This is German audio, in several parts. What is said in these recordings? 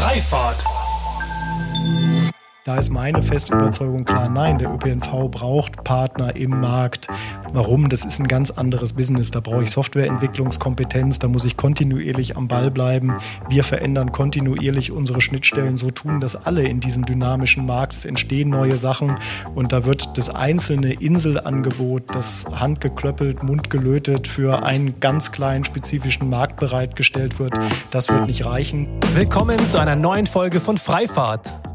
Freifahrt. Da ist meine feste Überzeugung klar, nein, der ÖPNV braucht Partner im Markt. Warum? Das ist ein ganz anderes Business. Da brauche ich Softwareentwicklungskompetenz, da muss ich kontinuierlich am Ball bleiben. Wir verändern kontinuierlich unsere Schnittstellen, so tun das alle in diesem dynamischen Markt. Es entstehen neue Sachen und da wird das einzelne Inselangebot, das handgeklöppelt, mundgelötet für einen ganz kleinen spezifischen Markt bereitgestellt wird, das wird nicht reichen. Willkommen zu einer neuen Folge von Freifahrt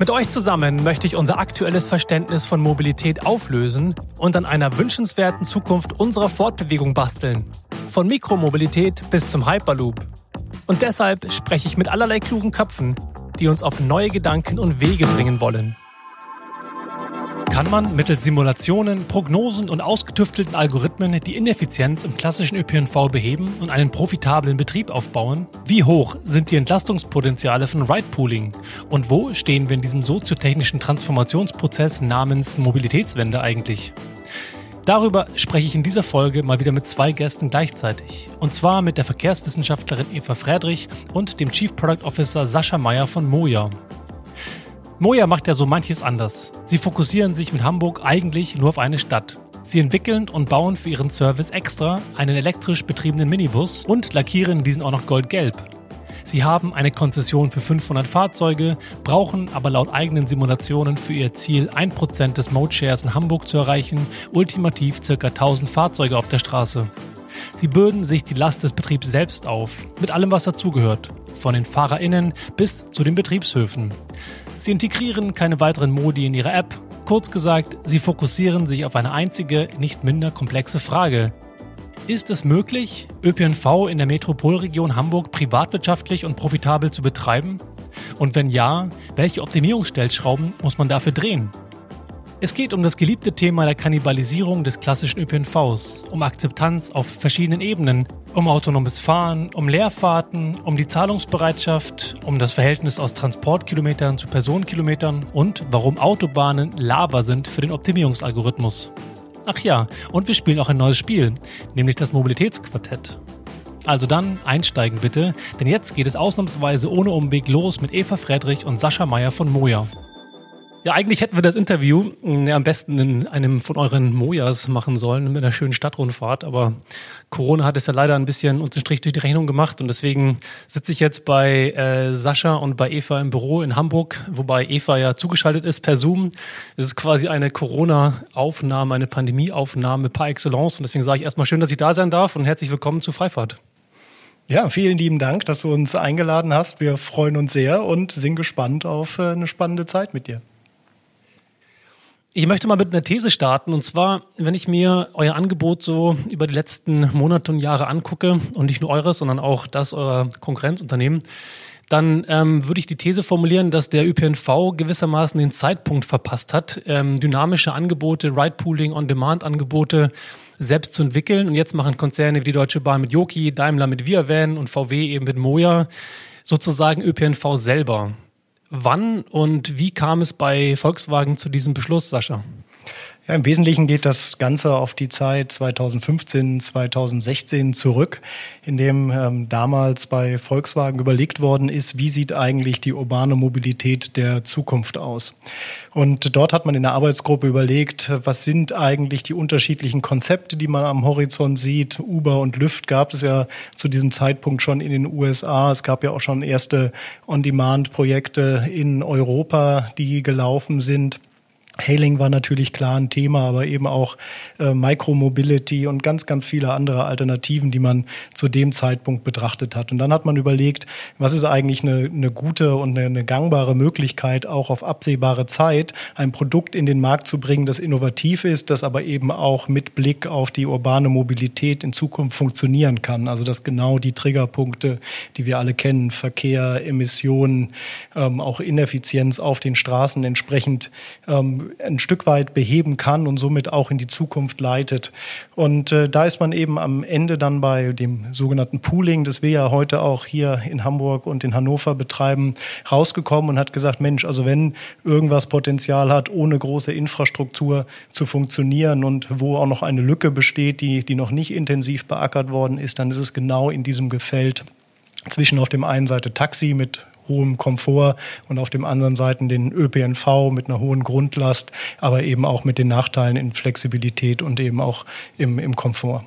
Mit euch zusammen möchte ich unser aktuelles Verständnis von Mobilität auflösen und an einer wünschenswerten Zukunft unserer Fortbewegung basteln. Von Mikromobilität bis zum Hyperloop. Und deshalb spreche ich mit allerlei klugen Köpfen, die uns auf neue Gedanken und Wege bringen wollen. Kann man mittels Simulationen, Prognosen und ausgetüftelten Algorithmen die Ineffizienz im klassischen ÖPNV beheben und einen profitablen Betrieb aufbauen? Wie hoch sind die Entlastungspotenziale von Ride-Pooling? Und wo stehen wir in diesem soziotechnischen Transformationsprozess namens Mobilitätswende eigentlich? Darüber spreche ich in dieser Folge mal wieder mit zwei Gästen gleichzeitig. Und zwar mit der Verkehrswissenschaftlerin Eva Friedrich und dem Chief Product Officer Sascha Meyer von Moja. Moja macht ja so manches anders. Sie fokussieren sich mit Hamburg eigentlich nur auf eine Stadt. Sie entwickeln und bauen für ihren Service extra einen elektrisch betriebenen Minibus und lackieren diesen auch noch goldgelb. Sie haben eine Konzession für 500 Fahrzeuge, brauchen aber laut eigenen Simulationen für ihr Ziel 1% des Mode-Shares in Hamburg zu erreichen, ultimativ ca. 1000 Fahrzeuge auf der Straße. Sie bürden sich die Last des Betriebs selbst auf, mit allem was dazugehört, von den FahrerInnen bis zu den Betriebshöfen. Sie integrieren keine weiteren Modi in ihre App. Kurz gesagt, sie fokussieren sich auf eine einzige, nicht minder komplexe Frage. Ist es möglich, ÖPNV in der Metropolregion Hamburg privatwirtschaftlich und profitabel zu betreiben? Und wenn ja, welche Optimierungsstellschrauben muss man dafür drehen? Es geht um das geliebte Thema der Kannibalisierung des klassischen ÖPNVs, um Akzeptanz auf verschiedenen Ebenen, um autonomes Fahren, um Leerfahrten, um die Zahlungsbereitschaft, um das Verhältnis aus Transportkilometern zu Personenkilometern und warum Autobahnen Lava sind für den Optimierungsalgorithmus. Ach ja, und wir spielen auch ein neues Spiel, nämlich das Mobilitätsquartett. Also dann einsteigen bitte, denn jetzt geht es ausnahmsweise ohne Umweg los mit Eva Friedrich und Sascha Meyer von Moja. Ja, eigentlich hätten wir das Interview mm, ja, am besten in einem von euren Mojas machen sollen, mit einer schönen Stadtrundfahrt. Aber Corona hat es ja leider ein bisschen uns den Strich durch die Rechnung gemacht. Und deswegen sitze ich jetzt bei äh, Sascha und bei Eva im Büro in Hamburg, wobei Eva ja zugeschaltet ist per Zoom. Es ist quasi eine Corona-Aufnahme, eine Pandemie-Aufnahme par excellence. Und deswegen sage ich erstmal schön, dass ich da sein darf und herzlich willkommen zu Freifahrt. Ja, vielen lieben Dank, dass du uns eingeladen hast. Wir freuen uns sehr und sind gespannt auf äh, eine spannende Zeit mit dir. Ich möchte mal mit einer These starten. Und zwar, wenn ich mir euer Angebot so über die letzten Monate und Jahre angucke und nicht nur eures, sondern auch das eurer Konkurrenzunternehmen, dann ähm, würde ich die These formulieren, dass der ÖPNV gewissermaßen den Zeitpunkt verpasst hat, ähm, dynamische Angebote, Ride-Pooling, On-Demand-Angebote selbst zu entwickeln. Und jetzt machen Konzerne wie die Deutsche Bahn mit Yoki, Daimler mit ViaVan und VW eben mit Moja sozusagen ÖPNV selber. Wann und wie kam es bei Volkswagen zu diesem Beschluss, Sascha? Ja, Im Wesentlichen geht das Ganze auf die Zeit 2015, 2016 zurück, in dem ähm, damals bei Volkswagen überlegt worden ist, wie sieht eigentlich die urbane Mobilität der Zukunft aus. Und dort hat man in der Arbeitsgruppe überlegt, was sind eigentlich die unterschiedlichen Konzepte, die man am Horizont sieht. Uber und Lyft gab es ja zu diesem Zeitpunkt schon in den USA. Es gab ja auch schon erste On-Demand-Projekte in Europa, die gelaufen sind. Hailing war natürlich klar ein Thema, aber eben auch äh, Micromobility und ganz, ganz viele andere Alternativen, die man zu dem Zeitpunkt betrachtet hat. Und dann hat man überlegt, was ist eigentlich eine, eine gute und eine, eine gangbare Möglichkeit, auch auf absehbare Zeit ein Produkt in den Markt zu bringen, das innovativ ist, das aber eben auch mit Blick auf die urbane Mobilität in Zukunft funktionieren kann. Also dass genau die Triggerpunkte, die wir alle kennen, Verkehr, Emissionen, ähm, auch Ineffizienz auf den Straßen entsprechend ähm, ein Stück weit beheben kann und somit auch in die Zukunft leitet. Und äh, da ist man eben am Ende dann bei dem sogenannten Pooling, das wir ja heute auch hier in Hamburg und in Hannover betreiben, rausgekommen und hat gesagt, Mensch, also wenn irgendwas Potenzial hat, ohne große Infrastruktur zu funktionieren und wo auch noch eine Lücke besteht, die, die noch nicht intensiv beackert worden ist, dann ist es genau in diesem Gefällt zwischen auf dem einen Seite Taxi mit hohem Komfort und auf dem anderen Seiten den ÖPNV mit einer hohen Grundlast, aber eben auch mit den Nachteilen in Flexibilität und eben auch im, im Komfort.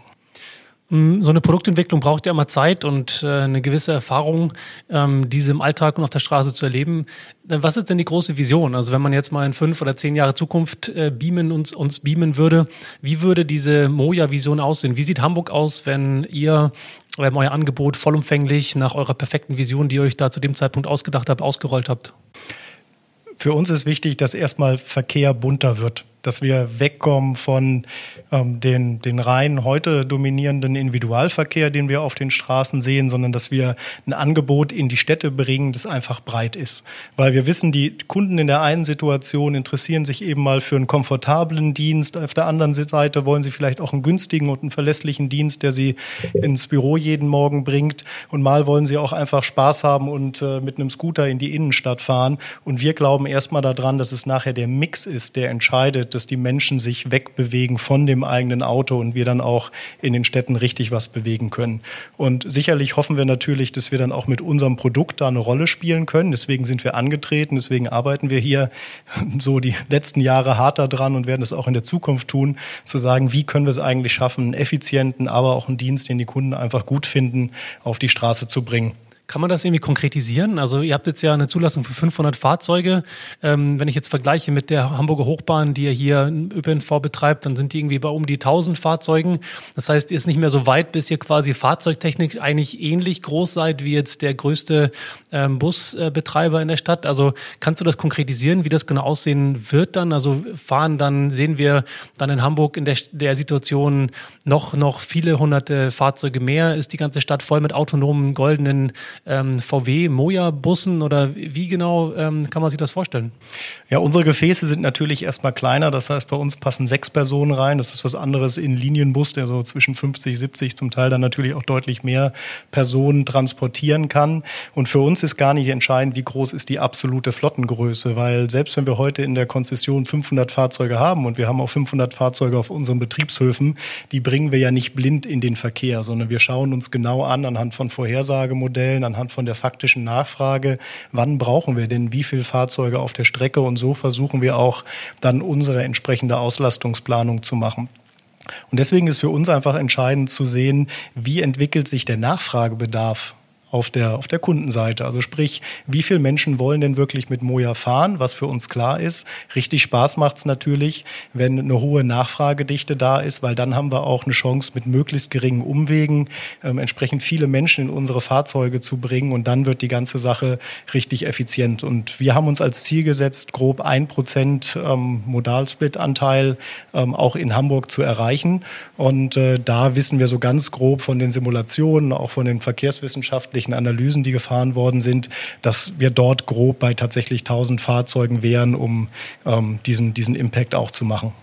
Mm, so eine Produktentwicklung braucht ja immer Zeit und äh, eine gewisse Erfahrung, ähm, diese im Alltag und auf der Straße zu erleben. Äh, was ist denn die große Vision? Also wenn man jetzt mal in fünf oder zehn Jahre Zukunft äh, beamen uns, uns beamen würde, wie würde diese Moja-Vision aussehen? Wie sieht Hamburg aus, wenn ihr euer Angebot vollumfänglich nach eurer perfekten Vision, die ihr euch da zu dem Zeitpunkt ausgedacht habt, ausgerollt habt? Für uns ist wichtig, dass erstmal Verkehr bunter wird dass wir wegkommen von ähm, den, den rein heute dominierenden Individualverkehr, den wir auf den Straßen sehen, sondern dass wir ein Angebot in die Städte bringen, das einfach breit ist. Weil wir wissen, die Kunden in der einen Situation interessieren sich eben mal für einen komfortablen Dienst, auf der anderen Seite wollen sie vielleicht auch einen günstigen und einen verlässlichen Dienst, der sie ins Büro jeden Morgen bringt und mal wollen sie auch einfach Spaß haben und äh, mit einem Scooter in die Innenstadt fahren. Und wir glauben erstmal daran, dass es nachher der Mix ist, der entscheidet, dass die Menschen sich wegbewegen von dem eigenen Auto und wir dann auch in den Städten richtig was bewegen können. Und sicherlich hoffen wir natürlich, dass wir dann auch mit unserem Produkt da eine Rolle spielen können. Deswegen sind wir angetreten, deswegen arbeiten wir hier so die letzten Jahre hart daran und werden es auch in der Zukunft tun, zu sagen, wie können wir es eigentlich schaffen, einen effizienten, aber auch einen Dienst, den die Kunden einfach gut finden, auf die Straße zu bringen. Kann man das irgendwie konkretisieren? Also ihr habt jetzt ja eine Zulassung für 500 Fahrzeuge. Ähm, wenn ich jetzt vergleiche mit der Hamburger Hochbahn, die ihr hier ÖPNV betreibt, dann sind die irgendwie bei um die 1000 Fahrzeugen. Das heißt, ihr ist nicht mehr so weit, bis ihr quasi Fahrzeugtechnik eigentlich ähnlich groß seid wie jetzt der größte ähm, Busbetreiber in der Stadt. Also kannst du das konkretisieren, wie das genau aussehen wird dann? Also fahren dann, sehen wir dann in Hamburg in der, der Situation noch, noch viele hunderte Fahrzeuge mehr? Ist die ganze Stadt voll mit autonomen goldenen ähm, VW Moja-Bussen oder wie genau ähm, kann man sich das vorstellen? Ja, unsere Gefäße sind natürlich erstmal kleiner. Das heißt, bei uns passen sechs Personen rein. Das ist was anderes in Linienbus, der so zwischen 50, 70 zum Teil dann natürlich auch deutlich mehr Personen transportieren kann. Und für uns ist gar nicht entscheidend, wie groß ist die absolute Flottengröße, weil selbst wenn wir heute in der Konzession 500 Fahrzeuge haben und wir haben auch 500 Fahrzeuge auf unseren Betriebshöfen, die bringen wir ja nicht blind in den Verkehr, sondern wir schauen uns genau an anhand von Vorhersagemodellen, feststellen anhand von der faktischen Nachfrage, wann brauchen wir denn wie viele Fahrzeuge auf der Strecke und so versuchen wir auch dann unsere entsprechende Auslastungsplanung zu machen. Und deswegen ist für uns einfach entscheidend zu sehen, wie entwickelt sich der Nachfragebedarf auf der, auf der Kundenseite. Also sprich, wie viele Menschen wollen denn wirklich mit Moja fahren, was für uns klar ist. Richtig Spaß macht's natürlich, wenn eine hohe Nachfragedichte da ist, weil dann haben wir auch eine Chance, mit möglichst geringen Umwegen ähm, entsprechend viele Menschen in unsere Fahrzeuge zu bringen und dann wird die ganze Sache richtig effizient. Und wir haben uns als Ziel gesetzt, grob ein Prozent ähm, Modalsplit-Anteil ähm, auch in Hamburg zu erreichen. Und äh, da wissen wir so ganz grob von den Simulationen, auch von den verkehrswissenschaftlichen wissenschaftlichen Analysen, die gefahren worden sind, dass wir dort grob bei tatsächlich 1000 Fahrzeugen wären, um ähm, diesen, diesen Impact auch zu machen.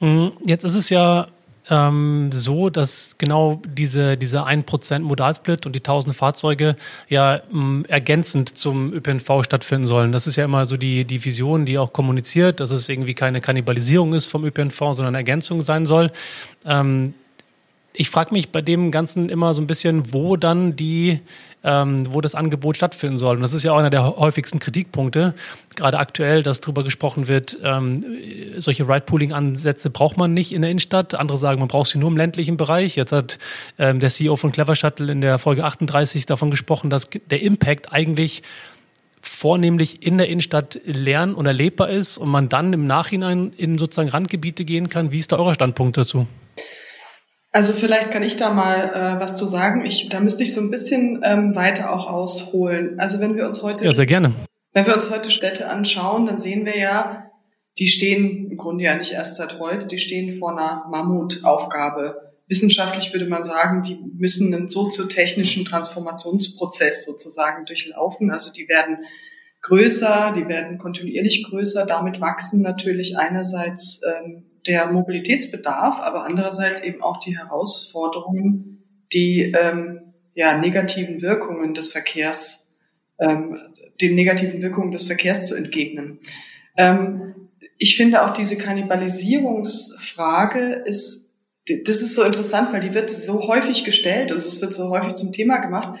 Mhm. Jetzt ist es ja ähm, so, dass genau diese, diese 1% Modalsplit und die 1000 Fahrzeuge ja ähm, ergänzend zum ÖPNV stattfinden sollen. Das ist ja immer so die, die Vision, die auch kommuniziert, dass es irgendwie keine Kannibalisierung ist vom ÖPNV, sondern Ergänzung sein soll. Ähm, ich frage mich bei dem Ganzen immer so ein bisschen, wo dann die, ähm, wo das Angebot stattfinden soll. Und das ist ja auch einer der häufigsten Kritikpunkte, gerade aktuell, dass darüber gesprochen wird, ähm, solche Ride-Pooling-Ansätze braucht man nicht in der Innenstadt. Andere sagen, man braucht sie nur im ländlichen Bereich. Jetzt hat ähm, der CEO von Clever Shuttle in der Folge 38 davon gesprochen, dass der Impact eigentlich vornehmlich in der Innenstadt lern- und erlebbar ist und man dann im Nachhinein in sozusagen Randgebiete gehen kann. Wie ist da euer Standpunkt dazu? Also vielleicht kann ich da mal äh, was zu sagen. Ich, da müsste ich so ein bisschen ähm, weiter auch ausholen. Also wenn wir uns heute ja sehr gerne, wenn wir uns heute Städte anschauen, dann sehen wir ja, die stehen im Grunde ja nicht erst seit heute, die stehen vor einer Mammutaufgabe. Wissenschaftlich würde man sagen, die müssen einen soziotechnischen Transformationsprozess sozusagen durchlaufen. Also die werden größer, die werden kontinuierlich größer. Damit wachsen natürlich einerseits ähm, der Mobilitätsbedarf, aber andererseits eben auch die Herausforderungen, die ähm, ja, negativen Wirkungen des Verkehrs, ähm, den negativen Wirkungen des Verkehrs zu entgegnen. Ähm, ich finde auch diese Kannibalisierungsfrage ist, das ist so interessant, weil die wird so häufig gestellt und es wird so häufig zum Thema gemacht.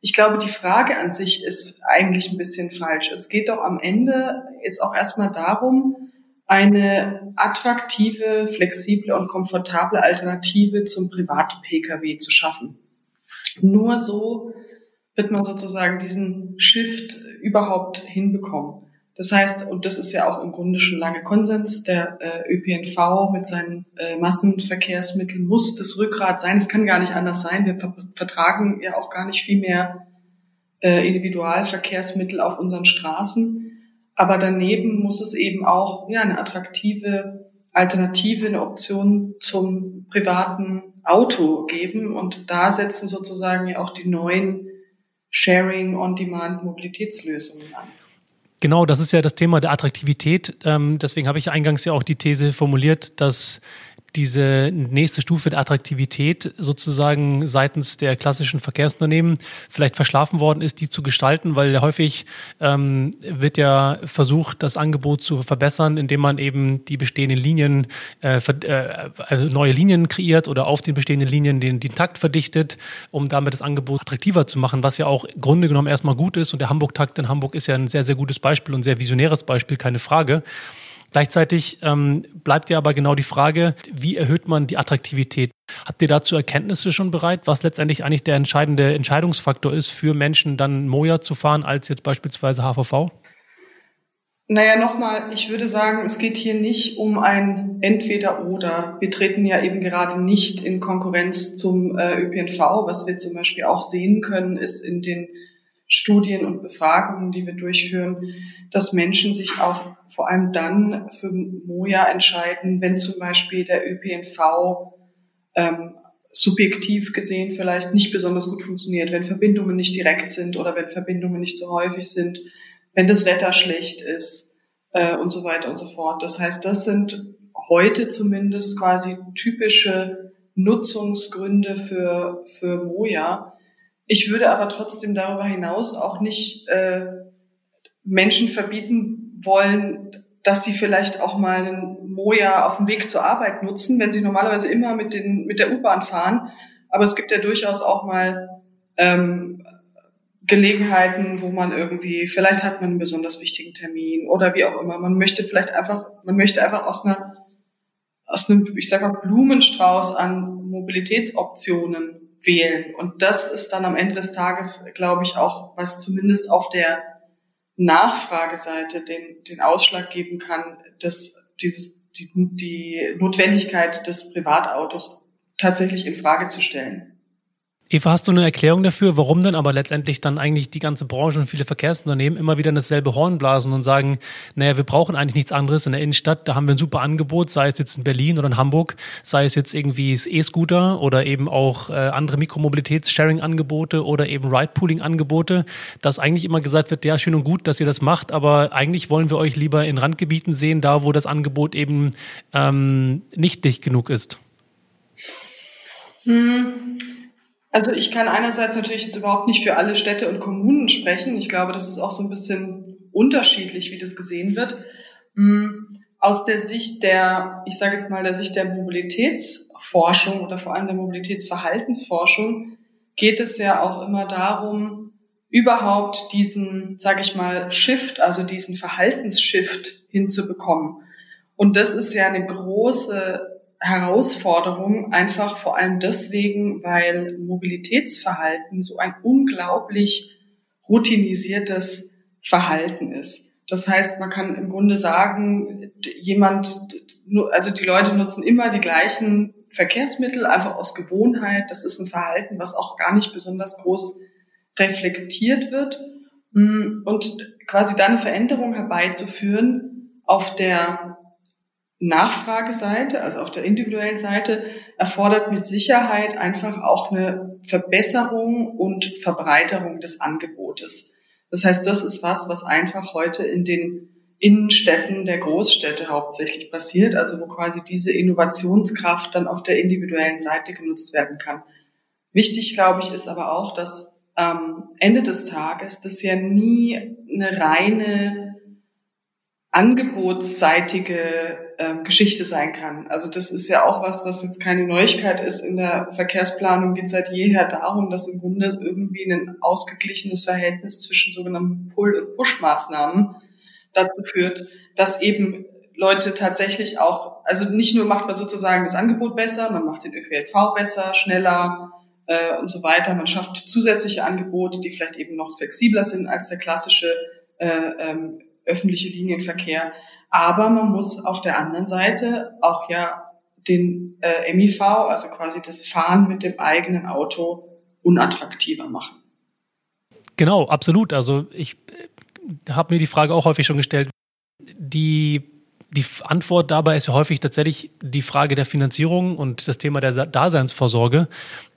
Ich glaube, die Frage an sich ist eigentlich ein bisschen falsch. Es geht doch am Ende jetzt auch erstmal darum, eine attraktive, flexible und komfortable Alternative zum Privat-Pkw zu schaffen. Nur so wird man sozusagen diesen Shift überhaupt hinbekommen. Das heißt, und das ist ja auch im Grunde schon lange Konsens, der äh, ÖPNV mit seinen äh, Massenverkehrsmitteln muss das Rückgrat sein. Es kann gar nicht anders sein. Wir ver vertragen ja auch gar nicht viel mehr äh, Individualverkehrsmittel auf unseren Straßen. Aber daneben muss es eben auch ja, eine attraktive Alternative, eine Option zum privaten Auto geben. Und da setzen sozusagen ja auch die neuen Sharing-on-Demand-Mobilitätslösungen an. Genau, das ist ja das Thema der Attraktivität. Ähm, deswegen habe ich eingangs ja auch die These formuliert, dass diese nächste Stufe der Attraktivität sozusagen seitens der klassischen Verkehrsunternehmen vielleicht verschlafen worden ist, die zu gestalten, weil häufig ähm, wird ja versucht, das Angebot zu verbessern, indem man eben die bestehenden Linien, äh, äh, also neue Linien kreiert oder auf den bestehenden Linien den, den Takt verdichtet, um damit das Angebot attraktiver zu machen, was ja auch im Grunde genommen erstmal gut ist. Und der Hamburg-Takt in Hamburg ist ja ein sehr, sehr gutes Beispiel und sehr visionäres Beispiel, keine Frage. Gleichzeitig ähm, bleibt ja aber genau die Frage, wie erhöht man die Attraktivität? Habt ihr dazu Erkenntnisse schon bereit, was letztendlich eigentlich der entscheidende Entscheidungsfaktor ist, für Menschen dann Moja zu fahren, als jetzt beispielsweise HVV? Naja, nochmal, ich würde sagen, es geht hier nicht um ein Entweder-Oder. Wir treten ja eben gerade nicht in Konkurrenz zum äh, ÖPNV. Was wir zum Beispiel auch sehen können, ist in den Studien und Befragungen, die wir durchführen, dass Menschen sich auch vor allem dann für Moja entscheiden, wenn zum Beispiel der ÖPNV ähm, subjektiv gesehen vielleicht nicht besonders gut funktioniert, wenn Verbindungen nicht direkt sind oder wenn Verbindungen nicht so häufig sind, wenn das Wetter schlecht ist äh, und so weiter und so fort. Das heißt, das sind heute zumindest quasi typische Nutzungsgründe für, für Moja. Ich würde aber trotzdem darüber hinaus auch nicht äh, Menschen verbieten wollen, dass sie vielleicht auch mal einen Moja auf dem Weg zur Arbeit nutzen, wenn sie normalerweise immer mit, den, mit der U-Bahn fahren. Aber es gibt ja durchaus auch mal ähm, Gelegenheiten, wo man irgendwie, vielleicht hat man einen besonders wichtigen Termin oder wie auch immer. Man möchte vielleicht einfach, man möchte einfach aus einer, aus einem, ich sag mal, Blumenstrauß an Mobilitätsoptionen wählen. Und das ist dann am Ende des Tages, glaube ich, auch, was zumindest auf der Nachfrageseite den, den Ausschlag geben kann, dass dieses, die, die Notwendigkeit des Privatautos tatsächlich in Frage zu stellen. Eva, hast du eine Erklärung dafür, warum denn aber letztendlich dann eigentlich die ganze Branche und viele Verkehrsunternehmen immer wieder in dasselbe Horn blasen und sagen, naja, wir brauchen eigentlich nichts anderes in der Innenstadt, da haben wir ein super Angebot, sei es jetzt in Berlin oder in Hamburg, sei es jetzt irgendwie E-Scooter oder eben auch äh, andere Mikromobilitäts-Sharing-Angebote oder eben Ride-Pooling-Angebote, dass eigentlich immer gesagt wird, ja, schön und gut, dass ihr das macht, aber eigentlich wollen wir euch lieber in Randgebieten sehen, da wo das Angebot eben ähm, nicht dicht genug ist. Hm. Also ich kann einerseits natürlich jetzt überhaupt nicht für alle Städte und Kommunen sprechen. Ich glaube, das ist auch so ein bisschen unterschiedlich, wie das gesehen wird. Mm, aus der Sicht der, ich sage jetzt mal, der Sicht der Mobilitätsforschung oder vor allem der Mobilitätsverhaltensforschung geht es ja auch immer darum, überhaupt diesen, sage ich mal, Shift, also diesen Verhaltensshift hinzubekommen. Und das ist ja eine große Herausforderung, einfach vor allem deswegen, weil Mobilitätsverhalten so ein unglaublich routinisiertes Verhalten ist. Das heißt, man kann im Grunde sagen, jemand, also die Leute nutzen immer die gleichen Verkehrsmittel, einfach aus Gewohnheit. Das ist ein Verhalten, was auch gar nicht besonders groß reflektiert wird. Und quasi dann eine Veränderung herbeizuführen auf der Nachfrageseite, also auf der individuellen Seite, erfordert mit Sicherheit einfach auch eine Verbesserung und Verbreiterung des Angebotes. Das heißt, das ist was, was einfach heute in den Innenstädten der Großstädte hauptsächlich passiert, also wo quasi diese Innovationskraft dann auf der individuellen Seite genutzt werden kann. Wichtig, glaube ich, ist aber auch, dass am Ende des Tages das ja nie eine reine angebotsseitige äh, Geschichte sein kann. Also das ist ja auch was, was jetzt keine Neuigkeit ist. In der Verkehrsplanung geht es seit jeher darum, dass im Grunde irgendwie ein ausgeglichenes Verhältnis zwischen sogenannten Pull- und Push-Maßnahmen dazu führt, dass eben Leute tatsächlich auch, also nicht nur macht man sozusagen das Angebot besser, man macht den ÖPNV besser, schneller äh, und so weiter, man schafft zusätzliche Angebote, die vielleicht eben noch flexibler sind als der klassische äh, ähm, öffentliche Linienverkehr. Aber man muss auf der anderen Seite auch ja den äh, MIV, also quasi das Fahren mit dem eigenen Auto, unattraktiver machen. Genau, absolut. Also ich äh, habe mir die Frage auch häufig schon gestellt. Die die Antwort dabei ist ja häufig tatsächlich die Frage der Finanzierung und das Thema der Daseinsvorsorge.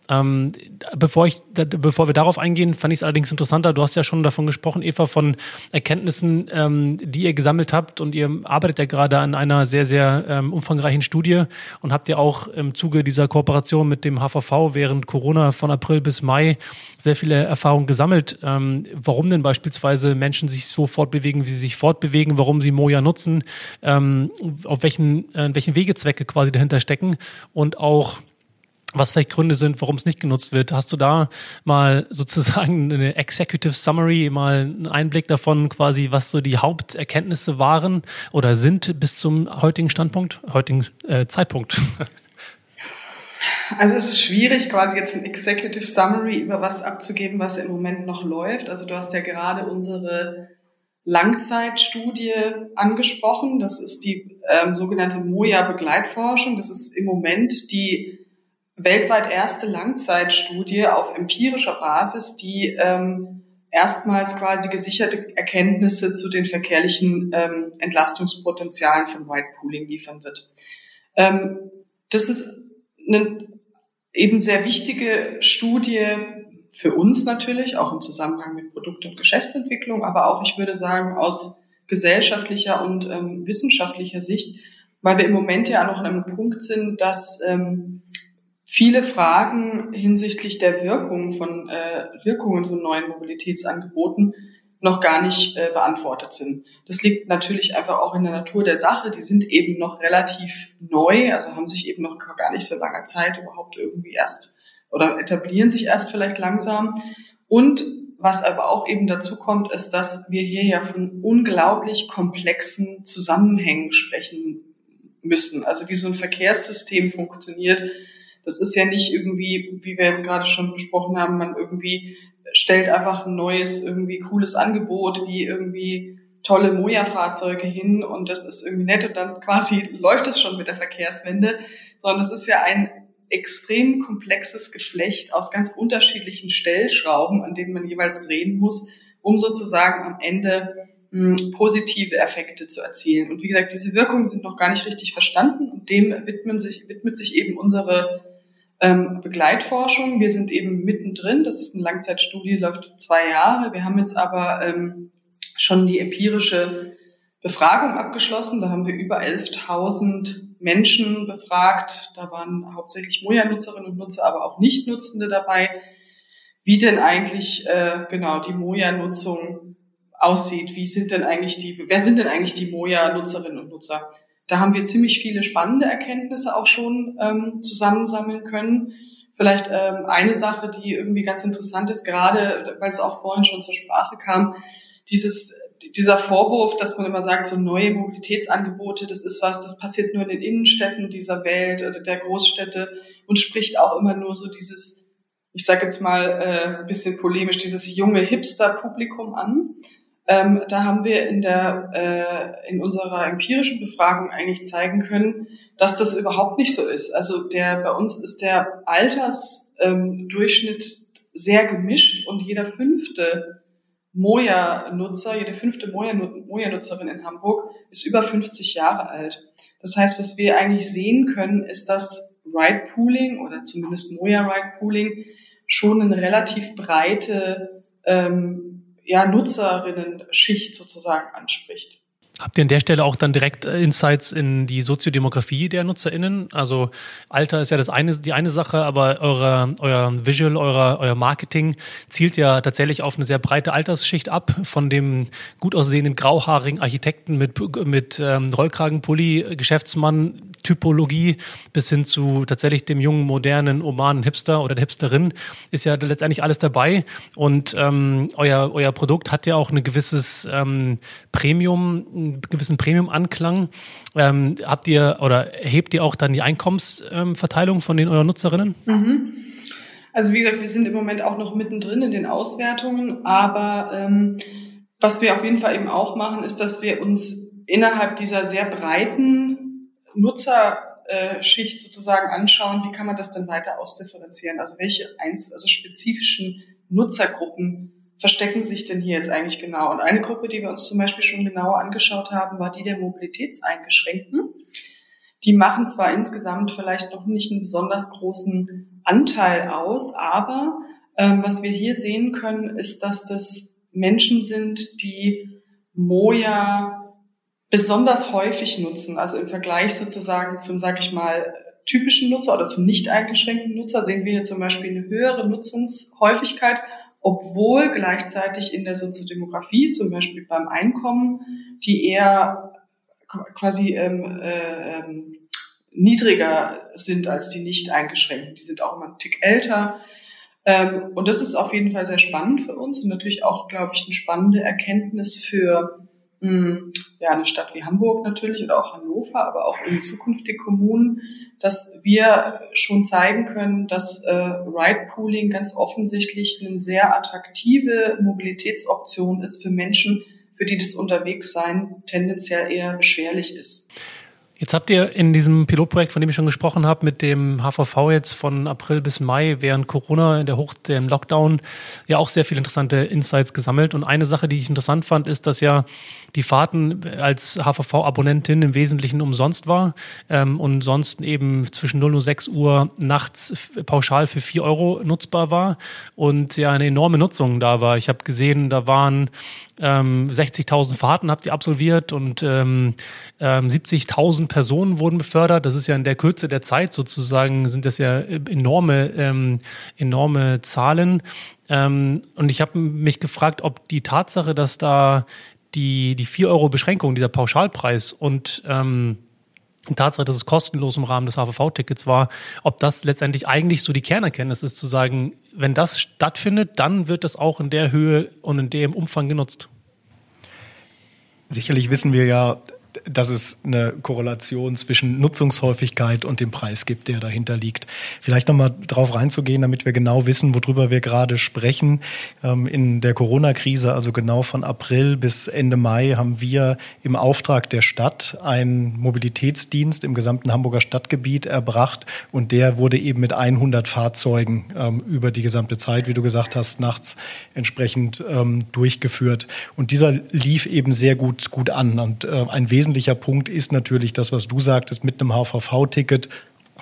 Ähm, bevor, ich, bevor wir darauf eingehen, fand ich es allerdings interessanter. Du hast ja schon davon gesprochen, Eva, von Erkenntnissen, ähm, die ihr gesammelt habt. Und ihr arbeitet ja gerade an einer sehr, sehr ähm, umfangreichen Studie und habt ja auch im Zuge dieser Kooperation mit dem HVV während Corona von April bis Mai sehr viele Erfahrungen gesammelt. Ähm, warum denn beispielsweise Menschen sich so fortbewegen, wie sie sich fortbewegen, warum sie Moja nutzen, ähm, auf welchen, äh, welchen Wegezwecke quasi dahinter stecken und auch was vielleicht Gründe sind, warum es nicht genutzt wird. Hast du da mal sozusagen eine Executive Summary, mal einen Einblick davon, quasi, was so die Haupterkenntnisse waren oder sind bis zum heutigen Standpunkt, heutigen äh, Zeitpunkt? Also es ist schwierig, quasi jetzt ein Executive Summary über was abzugeben, was im Moment noch läuft. Also du hast ja gerade unsere Langzeitstudie angesprochen. Das ist die ähm, sogenannte Moja-Begleitforschung. Das ist im Moment die weltweit erste Langzeitstudie auf empirischer Basis, die ähm, erstmals quasi gesicherte Erkenntnisse zu den verkehrlichen ähm, Entlastungspotenzialen von White Pooling liefern wird. Ähm, das ist eine eben sehr wichtige Studie für uns natürlich, auch im Zusammenhang mit Produkt- und Geschäftsentwicklung, aber auch, ich würde sagen, aus gesellschaftlicher und ähm, wissenschaftlicher Sicht, weil wir im Moment ja noch an einem Punkt sind, dass ähm, viele Fragen hinsichtlich der Wirkung von, äh, Wirkungen von neuen Mobilitätsangeboten noch gar nicht äh, beantwortet sind. Das liegt natürlich einfach auch in der Natur der Sache. Die sind eben noch relativ neu, also haben sich eben noch gar nicht so lange Zeit überhaupt irgendwie erst oder etablieren sich erst vielleicht langsam. Und was aber auch eben dazu kommt, ist, dass wir hier ja von unglaublich komplexen Zusammenhängen sprechen müssen. Also wie so ein Verkehrssystem funktioniert, das ist ja nicht irgendwie, wie wir jetzt gerade schon besprochen haben, man irgendwie stellt einfach ein neues, irgendwie cooles Angebot, wie irgendwie tolle Moja-Fahrzeuge hin und das ist irgendwie nett und dann quasi läuft es schon mit der Verkehrswende, sondern das ist ja ein extrem komplexes Geflecht aus ganz unterschiedlichen Stellschrauben, an denen man jeweils drehen muss, um sozusagen am Ende mh, hm, positive Effekte zu erzielen. Und wie gesagt, diese Wirkungen sind noch gar nicht richtig verstanden und dem widmen sich, widmet sich eben unsere ähm, Begleitforschung. Wir sind eben mittendrin. Das ist eine Langzeitstudie, läuft zwei Jahre. Wir haben jetzt aber ähm, schon die empirische Befragung abgeschlossen. Da haben wir über 11.000 Menschen befragt. Da waren hauptsächlich Moja-Nutzerinnen und Nutzer, aber auch Nicht-Nutzende dabei. Wie denn eigentlich äh, genau die Moja-Nutzung aussieht? Wie sind denn eigentlich die? Wer sind denn eigentlich die Moja-Nutzerinnen und Nutzer? Da haben wir ziemlich viele spannende Erkenntnisse auch schon ähm, zusammensammeln können. Vielleicht ähm, eine Sache, die irgendwie ganz interessant ist, gerade weil es auch vorhin schon zur Sprache kam, dieses dieser Vorwurf, dass man immer sagt, so neue Mobilitätsangebote, das ist was, das passiert nur in den Innenstädten dieser Welt oder der Großstädte und spricht auch immer nur so dieses, ich sage jetzt mal äh, ein bisschen polemisch, dieses junge Hipster-Publikum an. Ähm, da haben wir in der äh, in unserer empirischen Befragung eigentlich zeigen können, dass das überhaupt nicht so ist. Also der bei uns ist der Altersdurchschnitt ähm, sehr gemischt und jeder fünfte Moja-Nutzer, jede fünfte Moja-Nutzerin in Hamburg ist über 50 Jahre alt. Das heißt, was wir eigentlich sehen können, ist, dass Ride-Pooling oder zumindest Moja-Ride-Pooling schon eine relativ breite ähm, ja, Nutzerinnen-Schicht sozusagen anspricht. Habt ihr an der Stelle auch dann direkt äh, Insights in die Soziodemografie der NutzerInnen? Also Alter ist ja das eine, die eine Sache, aber eure, euer Visual, euer, euer Marketing zielt ja tatsächlich auf eine sehr breite Altersschicht ab, von dem gut aussehenden grauhaarigen Architekten mit, mit ähm, Rollkragenpulli, Geschäftsmann, Typologie bis hin zu tatsächlich dem jungen, modernen, urbanen Hipster oder der Hipsterin ist ja letztendlich alles dabei. Und ähm, euer, euer Produkt hat ja auch ein gewisses ähm, Premium, gewissen Premium-Anklang. Ähm, habt ihr oder erhebt ihr auch dann die Einkommensverteilung von den euren Nutzerinnen? Mhm. Also wie gesagt, wir sind im Moment auch noch mittendrin in den Auswertungen, aber ähm, was wir auf jeden Fall eben auch machen, ist, dass wir uns innerhalb dieser sehr breiten Nutzerschicht sozusagen anschauen, wie kann man das denn weiter ausdifferenzieren? Also welche eins, also spezifischen Nutzergruppen verstecken sich denn hier jetzt eigentlich genau? Und eine Gruppe, die wir uns zum Beispiel schon genauer angeschaut haben, war die der Mobilitätseingeschränkten. Die machen zwar insgesamt vielleicht noch nicht einen besonders großen Anteil aus, aber ähm, was wir hier sehen können, ist, dass das Menschen sind, die Moja besonders häufig nutzen. Also im Vergleich sozusagen zum, sag ich mal, typischen Nutzer oder zum nicht eingeschränkten Nutzer sehen wir hier zum Beispiel eine höhere Nutzungshäufigkeit obwohl gleichzeitig in der Soziodemografie, zum Beispiel beim Einkommen, die eher quasi ähm, äh, niedriger sind als die nicht eingeschränkten. Die sind auch immer einen Tick älter. Ähm, und das ist auf jeden Fall sehr spannend für uns und natürlich auch, glaube ich, eine spannende Erkenntnis für ja, eine Stadt wie Hamburg natürlich oder auch Hannover, aber auch in zukünftige Kommunen, dass wir schon zeigen können, dass äh, Ride-Pooling ganz offensichtlich eine sehr attraktive Mobilitätsoption ist für Menschen, für die das Unterwegssein tendenziell eher beschwerlich ist. Jetzt habt ihr in diesem Pilotprojekt, von dem ich schon gesprochen habe, mit dem HVV jetzt von April bis Mai während Corona, in der Hoch dem Lockdown, ja auch sehr viele interessante Insights gesammelt. Und eine Sache, die ich interessant fand, ist, dass ja die Fahrten als HVV-Abonnentin im Wesentlichen umsonst war ähm, und sonst eben zwischen 0 und 6 Uhr nachts pauschal für 4 Euro nutzbar war und ja eine enorme Nutzung da war. Ich habe gesehen, da waren ähm, 60.000 Fahrten habt ihr absolviert und ähm, ähm, 70.000 Personen wurden befördert. Das ist ja in der Kürze der Zeit sozusagen, sind das ja enorme, ähm, enorme Zahlen. Ähm, und ich habe mich gefragt, ob die Tatsache, dass da die, die 4 Euro Beschränkung, dieser Pauschalpreis und ähm, die Tatsache, dass es kostenlos im Rahmen des HVV-Tickets war, ob das letztendlich eigentlich so die Kernerkenntnis ist, zu sagen, wenn das stattfindet, dann wird das auch in der Höhe und in dem Umfang genutzt. Sicherlich wissen wir ja, dass es eine Korrelation zwischen Nutzungshäufigkeit und dem Preis gibt, der dahinter liegt. Vielleicht nochmal drauf reinzugehen, damit wir genau wissen, worüber wir gerade sprechen. Ähm, in der Corona-Krise, also genau von April bis Ende Mai, haben wir im Auftrag der Stadt einen Mobilitätsdienst im gesamten Hamburger Stadtgebiet erbracht und der wurde eben mit 100 Fahrzeugen ähm, über die gesamte Zeit, wie du gesagt hast, nachts entsprechend ähm, durchgeführt. Und dieser lief eben sehr gut, gut an und äh, ein wesentlicher wesentlicher Punkt ist natürlich das, was du sagtest, mit einem HVV-Ticket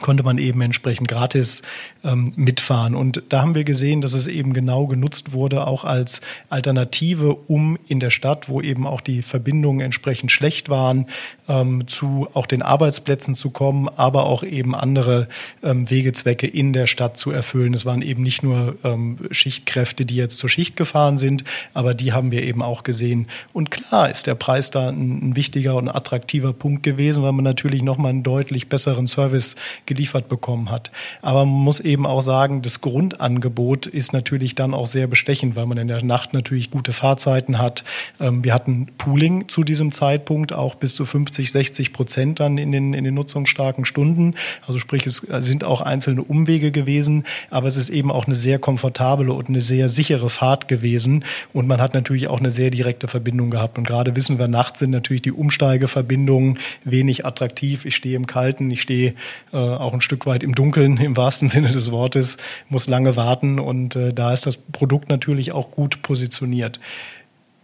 konnte man eben entsprechend gratis ähm, mitfahren. Und da haben wir gesehen, dass es eben genau genutzt wurde, auch als Alternative, um in der Stadt, wo eben auch die Verbindungen entsprechend schlecht waren, ähm, zu auch den Arbeitsplätzen zu kommen, aber auch eben andere ähm, Wegezwecke in der Stadt zu erfüllen. Es waren eben nicht nur ähm, Schichtkräfte, die jetzt zur Schicht gefahren sind, aber die haben wir eben auch gesehen. Und klar ist der Preis da ein, ein wichtiger und attraktiver Punkt gewesen, weil man natürlich nochmal einen deutlich besseren Service geliefert bekommen hat. Aber man muss eben auch sagen, das Grundangebot ist natürlich dann auch sehr bestechend, weil man in der Nacht natürlich gute Fahrzeiten hat. Ähm, wir hatten Pooling zu diesem Zeitpunkt auch bis zu 50, 60 Prozent dann in den, in den nutzungsstarken Stunden. Also sprich, es sind auch einzelne Umwege gewesen, aber es ist eben auch eine sehr komfortable und eine sehr sichere Fahrt gewesen. Und man hat natürlich auch eine sehr direkte Verbindung gehabt. Und gerade wissen wir, nachts sind natürlich die Umsteigeverbindungen wenig attraktiv. Ich stehe im Kalten, ich stehe äh, auch ein Stück weit im Dunkeln im wahrsten Sinne des Wortes, muss lange warten und äh, da ist das Produkt natürlich auch gut positioniert.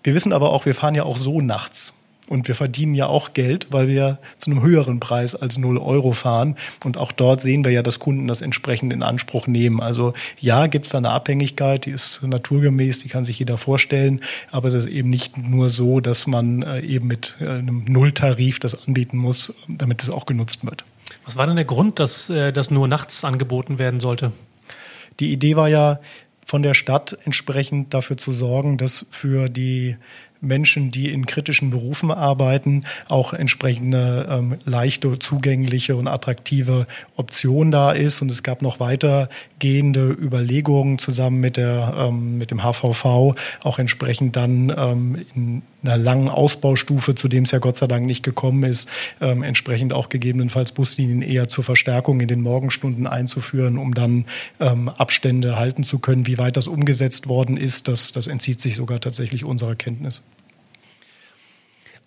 Wir wissen aber auch, wir fahren ja auch so nachts. Und wir verdienen ja auch Geld, weil wir zu einem höheren Preis als 0 Euro fahren. Und auch dort sehen wir ja, dass Kunden das entsprechend in Anspruch nehmen. Also ja, gibt es da eine Abhängigkeit, die ist naturgemäß, die kann sich jeder vorstellen. Aber es ist eben nicht nur so, dass man äh, eben mit äh, einem Nulltarif das anbieten muss, damit es auch genutzt wird. Was war denn der Grund, dass äh, das nur nachts angeboten werden sollte? Die Idee war ja von der Stadt entsprechend dafür zu sorgen, dass für die Menschen, die in kritischen Berufen arbeiten, auch entsprechende ähm, leichte, zugängliche und attraktive Option da ist. Und es gab noch weitergehende Überlegungen zusammen mit der ähm, mit dem HVV, auch entsprechend dann ähm, in einer langen Ausbaustufe, zu dem es ja Gott sei Dank nicht gekommen ist, ähm, entsprechend auch gegebenenfalls Buslinien eher zur Verstärkung in den Morgenstunden einzuführen, um dann ähm, Abstände halten zu können. Wie weit das umgesetzt worden ist, das, das entzieht sich sogar tatsächlich unserer Kenntnis.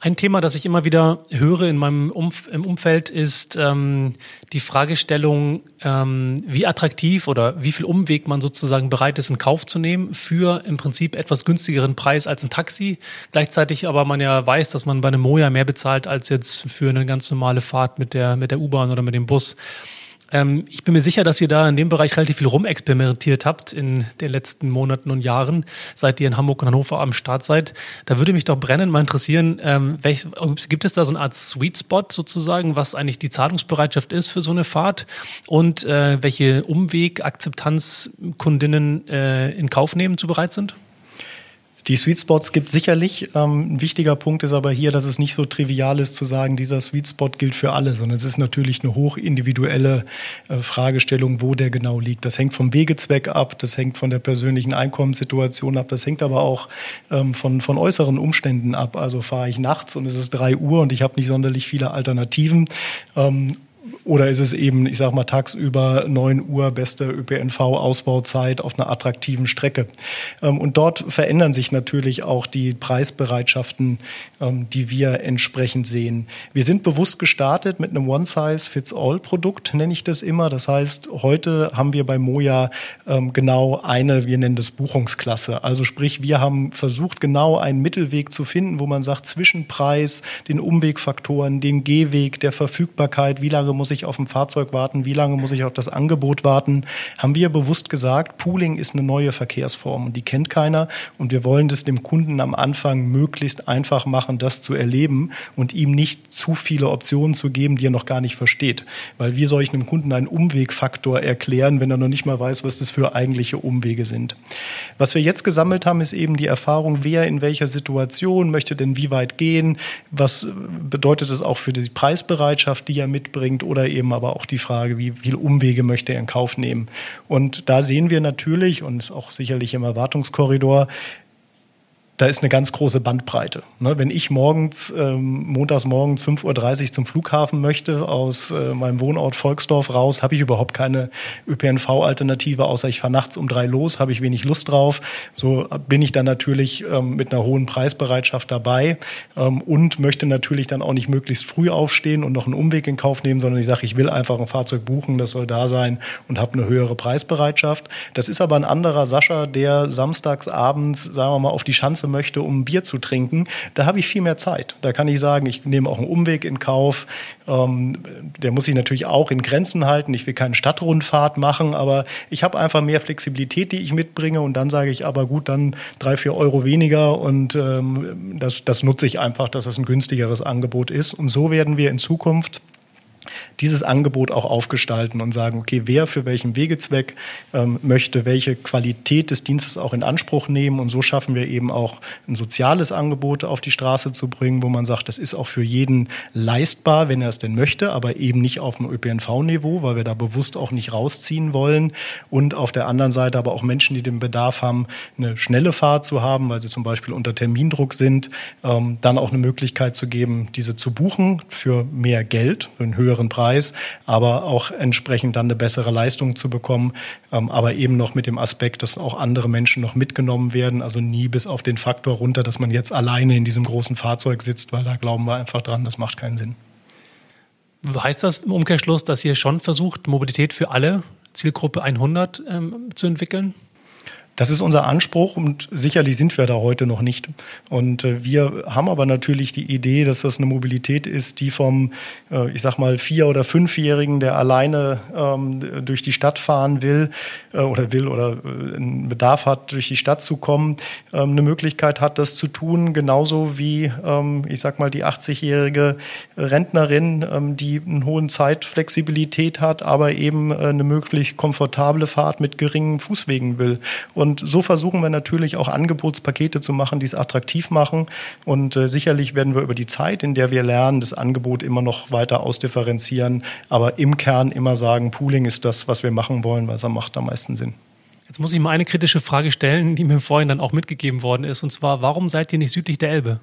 Ein Thema, das ich immer wieder höre in meinem Umf im Umfeld, ist ähm, die Fragestellung, ähm, wie attraktiv oder wie viel Umweg man sozusagen bereit ist, in Kauf zu nehmen für im Prinzip etwas günstigeren Preis als ein Taxi. Gleichzeitig aber man ja weiß, dass man bei einem Moja mehr bezahlt als jetzt für eine ganz normale Fahrt mit der, mit der U-Bahn oder mit dem Bus. Ähm, ich bin mir sicher, dass ihr da in dem Bereich relativ viel rumexperimentiert habt in den letzten Monaten und Jahren, seit ihr in Hamburg und Hannover am Start seid. Da würde mich doch brennend mal interessieren, ähm, welch, gibt es da so eine Art Sweet Spot sozusagen, was eigentlich die Zahlungsbereitschaft ist für so eine Fahrt und äh, welche Umweg-Akzeptanz Kundinnen äh, in Kauf nehmen zu bereit sind? Die Sweet Spots gibt sicherlich. Ähm, ein wichtiger Punkt ist aber hier, dass es nicht so trivial ist zu sagen, dieser Sweet Spot gilt für alle, sondern es ist natürlich eine hoch individuelle äh, Fragestellung, wo der genau liegt. Das hängt vom Wegezweck ab, das hängt von der persönlichen Einkommenssituation ab, das hängt aber auch ähm, von, von äußeren Umständen ab. Also fahre ich nachts und es ist drei Uhr und ich habe nicht sonderlich viele Alternativen. Ähm, oder ist es eben, ich sage mal, tagsüber 9 Uhr beste ÖPNV-Ausbauzeit auf einer attraktiven Strecke? Ähm, und dort verändern sich natürlich auch die Preisbereitschaften, ähm, die wir entsprechend sehen. Wir sind bewusst gestartet mit einem One-Size-Fits-All-Produkt, nenne ich das immer. Das heißt, heute haben wir bei Moja ähm, genau eine, wir nennen das Buchungsklasse. Also sprich, wir haben versucht, genau einen Mittelweg zu finden, wo man sagt, zwischen Preis, den Umwegfaktoren, dem Gehweg, der Verfügbarkeit, wie lange muss ich auf ein Fahrzeug warten, wie lange muss ich auf das Angebot warten, haben wir bewusst gesagt, Pooling ist eine neue Verkehrsform und die kennt keiner. Und wir wollen das dem Kunden am Anfang möglichst einfach machen, das zu erleben und ihm nicht zu viele Optionen zu geben, die er noch gar nicht versteht. Weil wie soll ich einem Kunden einen Umwegfaktor erklären, wenn er noch nicht mal weiß, was das für eigentliche Umwege sind? Was wir jetzt gesammelt haben, ist eben die Erfahrung, wer in welcher Situation möchte denn wie weit gehen, was bedeutet es auch für die Preisbereitschaft, die er mitbringt oder eben aber auch die Frage, wie viel Umwege möchte er in Kauf nehmen. Und da sehen wir natürlich, und ist auch sicherlich im Erwartungskorridor, da ist eine ganz große Bandbreite. Ne, wenn ich morgens, ähm, montags morgens 5.30 Uhr zum Flughafen möchte, aus äh, meinem Wohnort Volksdorf raus, habe ich überhaupt keine ÖPNV-Alternative, außer ich fahre nachts um drei los, habe ich wenig Lust drauf. So bin ich dann natürlich ähm, mit einer hohen Preisbereitschaft dabei ähm, und möchte natürlich dann auch nicht möglichst früh aufstehen und noch einen Umweg in Kauf nehmen, sondern ich sage, ich will einfach ein Fahrzeug buchen, das soll da sein und habe eine höhere Preisbereitschaft. Das ist aber ein anderer Sascha, der samstags abends, sagen wir mal, auf die Schanze möchte, um ein Bier zu trinken, da habe ich viel mehr Zeit. Da kann ich sagen, ich nehme auch einen Umweg in Kauf. Ähm, der muss sich natürlich auch in Grenzen halten. Ich will keine Stadtrundfahrt machen, aber ich habe einfach mehr Flexibilität, die ich mitbringe. Und dann sage ich aber gut, dann drei, vier Euro weniger und ähm, das, das nutze ich einfach, dass das ein günstigeres Angebot ist. Und so werden wir in Zukunft dieses Angebot auch aufgestalten und sagen, okay, wer für welchen Wegezweck ähm, möchte welche Qualität des Dienstes auch in Anspruch nehmen. Und so schaffen wir eben auch ein soziales Angebot auf die Straße zu bringen, wo man sagt, das ist auch für jeden leistbar, wenn er es denn möchte, aber eben nicht auf dem ÖPNV-Niveau, weil wir da bewusst auch nicht rausziehen wollen. Und auf der anderen Seite aber auch Menschen, die den Bedarf haben, eine schnelle Fahrt zu haben, weil sie zum Beispiel unter Termindruck sind, ähm, dann auch eine Möglichkeit zu geben, diese zu buchen für mehr Geld, für einen höheren Preis Preis, aber auch entsprechend dann eine bessere Leistung zu bekommen, ähm, aber eben noch mit dem Aspekt, dass auch andere Menschen noch mitgenommen werden, also nie bis auf den Faktor runter, dass man jetzt alleine in diesem großen Fahrzeug sitzt, weil da glauben wir einfach dran, das macht keinen Sinn. Heißt das im Umkehrschluss, dass ihr schon versucht, Mobilität für alle, Zielgruppe 100, ähm, zu entwickeln? Das ist unser Anspruch und sicherlich sind wir da heute noch nicht. Und äh, wir haben aber natürlich die Idee, dass das eine Mobilität ist, die vom, äh, ich sag mal, vier- oder fünfjährigen, der alleine ähm, durch die Stadt fahren will äh, oder will oder äh, einen Bedarf hat, durch die Stadt zu kommen, ähm, eine Möglichkeit hat, das zu tun, genauso wie, ähm, ich sag mal, die 80-jährige Rentnerin, ähm, die einen hohen Zeitflexibilität hat, aber eben äh, eine möglichst komfortable Fahrt mit geringen Fußwegen will. Und und so versuchen wir natürlich auch Angebotspakete zu machen, die es attraktiv machen. Und äh, sicherlich werden wir über die Zeit, in der wir lernen, das Angebot immer noch weiter ausdifferenzieren. Aber im Kern immer sagen, Pooling ist das, was wir machen wollen, weil es macht am meisten Sinn. Jetzt muss ich mal eine kritische Frage stellen, die mir vorhin dann auch mitgegeben worden ist. Und zwar, warum seid ihr nicht südlich der Elbe?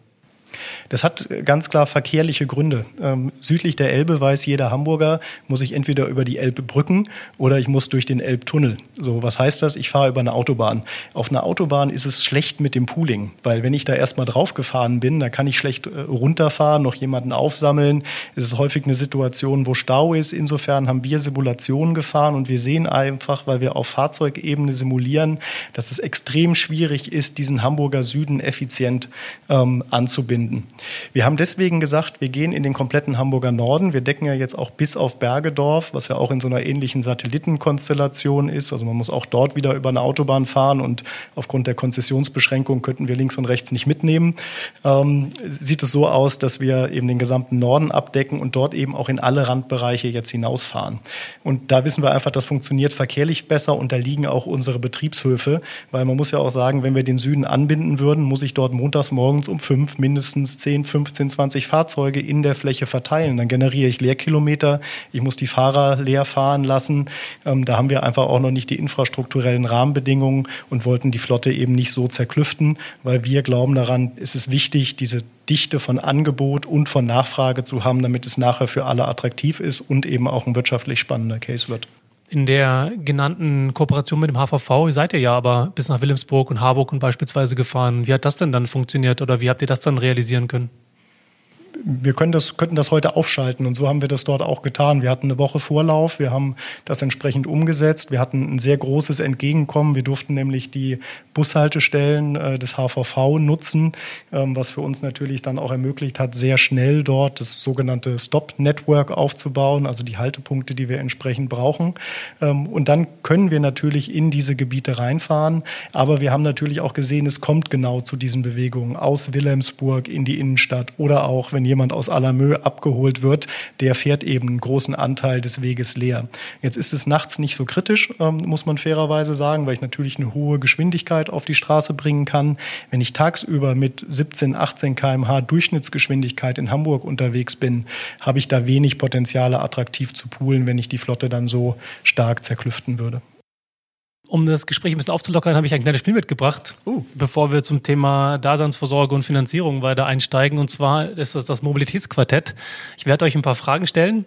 Das hat ganz klar verkehrliche Gründe. Ähm, südlich der Elbe weiß jeder Hamburger, muss ich entweder über die Elbe brücken oder ich muss durch den Elbtunnel. So, was heißt das? Ich fahre über eine Autobahn. Auf einer Autobahn ist es schlecht mit dem Pooling, weil wenn ich da erstmal draufgefahren bin, dann kann ich schlecht äh, runterfahren, noch jemanden aufsammeln. Es ist häufig eine Situation, wo Stau ist. Insofern haben wir Simulationen gefahren und wir sehen einfach, weil wir auf Fahrzeugebene simulieren, dass es extrem schwierig ist, diesen Hamburger Süden effizient ähm, anzubinden finden. Wir haben deswegen gesagt, wir gehen in den kompletten Hamburger Norden. Wir decken ja jetzt auch bis auf Bergedorf, was ja auch in so einer ähnlichen Satellitenkonstellation ist. Also man muss auch dort wieder über eine Autobahn fahren und aufgrund der Konzessionsbeschränkung könnten wir links und rechts nicht mitnehmen. Ähm, sieht es so aus, dass wir eben den gesamten Norden abdecken und dort eben auch in alle Randbereiche jetzt hinausfahren. Und da wissen wir einfach, das funktioniert verkehrlich besser und da liegen auch unsere Betriebshöfe, weil man muss ja auch sagen, wenn wir den Süden anbinden würden, muss ich dort montags morgens um fünf mindestens mindestens 10, 15, 20 Fahrzeuge in der Fläche verteilen. Dann generiere ich Leerkilometer. Ich muss die Fahrer leer fahren lassen. Ähm, da haben wir einfach auch noch nicht die infrastrukturellen Rahmenbedingungen und wollten die Flotte eben nicht so zerklüften, weil wir glauben daran, es ist wichtig, diese Dichte von Angebot und von Nachfrage zu haben, damit es nachher für alle attraktiv ist und eben auch ein wirtschaftlich spannender Case wird. In der genannten Kooperation mit dem HVV seid ihr ja aber bis nach Wilhelmsburg und Harburg und beispielsweise gefahren. Wie hat das denn dann funktioniert oder wie habt ihr das dann realisieren können? Wir können das, könnten das heute aufschalten und so haben wir das dort auch getan. Wir hatten eine Woche Vorlauf, wir haben das entsprechend umgesetzt, wir hatten ein sehr großes Entgegenkommen. Wir durften nämlich die Bushaltestellen äh, des HVV nutzen, ähm, was für uns natürlich dann auch ermöglicht hat, sehr schnell dort das sogenannte Stop-Network aufzubauen, also die Haltepunkte, die wir entsprechend brauchen. Ähm, und dann können wir natürlich in diese Gebiete reinfahren, aber wir haben natürlich auch gesehen, es kommt genau zu diesen Bewegungen aus Wilhelmsburg in die Innenstadt oder auch, wenn jemand aus Alamö abgeholt wird, der fährt eben einen großen Anteil des Weges leer. Jetzt ist es nachts nicht so kritisch, ähm, muss man fairerweise sagen, weil ich natürlich eine hohe Geschwindigkeit auf die Straße bringen kann. Wenn ich tagsüber mit 17, 18 kmh Durchschnittsgeschwindigkeit in Hamburg unterwegs bin, habe ich da wenig Potenziale attraktiv zu poolen, wenn ich die Flotte dann so stark zerklüften würde um das Gespräch ein bisschen aufzulockern, habe ich ein kleines Spiel mitgebracht, uh. bevor wir zum Thema Daseinsvorsorge und Finanzierung weiter einsteigen. Und zwar ist das das Mobilitätsquartett. Ich werde euch ein paar Fragen stellen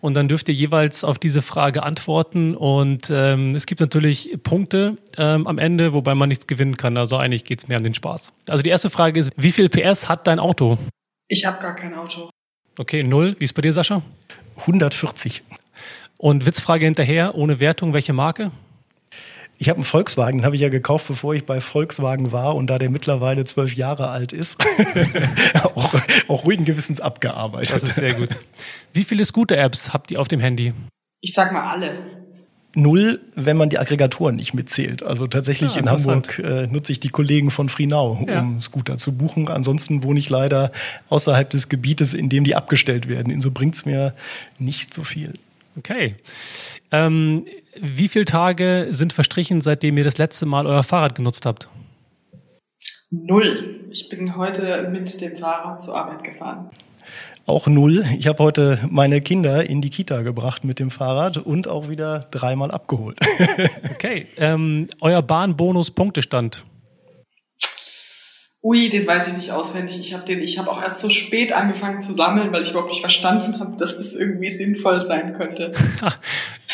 und dann dürft ihr jeweils auf diese Frage antworten. Und ähm, es gibt natürlich Punkte ähm, am Ende, wobei man nichts gewinnen kann. Also eigentlich geht es mehr um den Spaß. Also die erste Frage ist, wie viel PS hat dein Auto? Ich habe gar kein Auto. Okay, null. Wie ist bei dir, Sascha? 140. Und Witzfrage hinterher, ohne Wertung, welche Marke? Ich habe einen Volkswagen, den habe ich ja gekauft, bevor ich bei Volkswagen war und da der mittlerweile zwölf Jahre alt ist, auch, auch ruhigen Gewissens abgearbeitet. Das ist sehr gut. Wie viele Scooter-Apps habt ihr auf dem Handy? Ich sag mal alle. Null, wenn man die Aggregatoren nicht mitzählt. Also tatsächlich ja, in Hamburg äh, nutze ich die Kollegen von Freenau, um ja. Scooter zu buchen. Ansonsten wohne ich leider außerhalb des Gebietes, in dem die abgestellt werden. Insofern bringt es mir nicht so viel. Okay. Ähm, wie viele Tage sind verstrichen, seitdem ihr das letzte Mal euer Fahrrad genutzt habt? Null. Ich bin heute mit dem Fahrrad zur Arbeit gefahren. Auch null. Ich habe heute meine Kinder in die Kita gebracht mit dem Fahrrad und auch wieder dreimal abgeholt. okay. Ähm, euer Bahnbonus-Punktestand? Ui, den weiß ich nicht auswendig. Ich habe den, ich habe auch erst so spät angefangen zu sammeln, weil ich überhaupt nicht verstanden habe, dass das irgendwie sinnvoll sein könnte.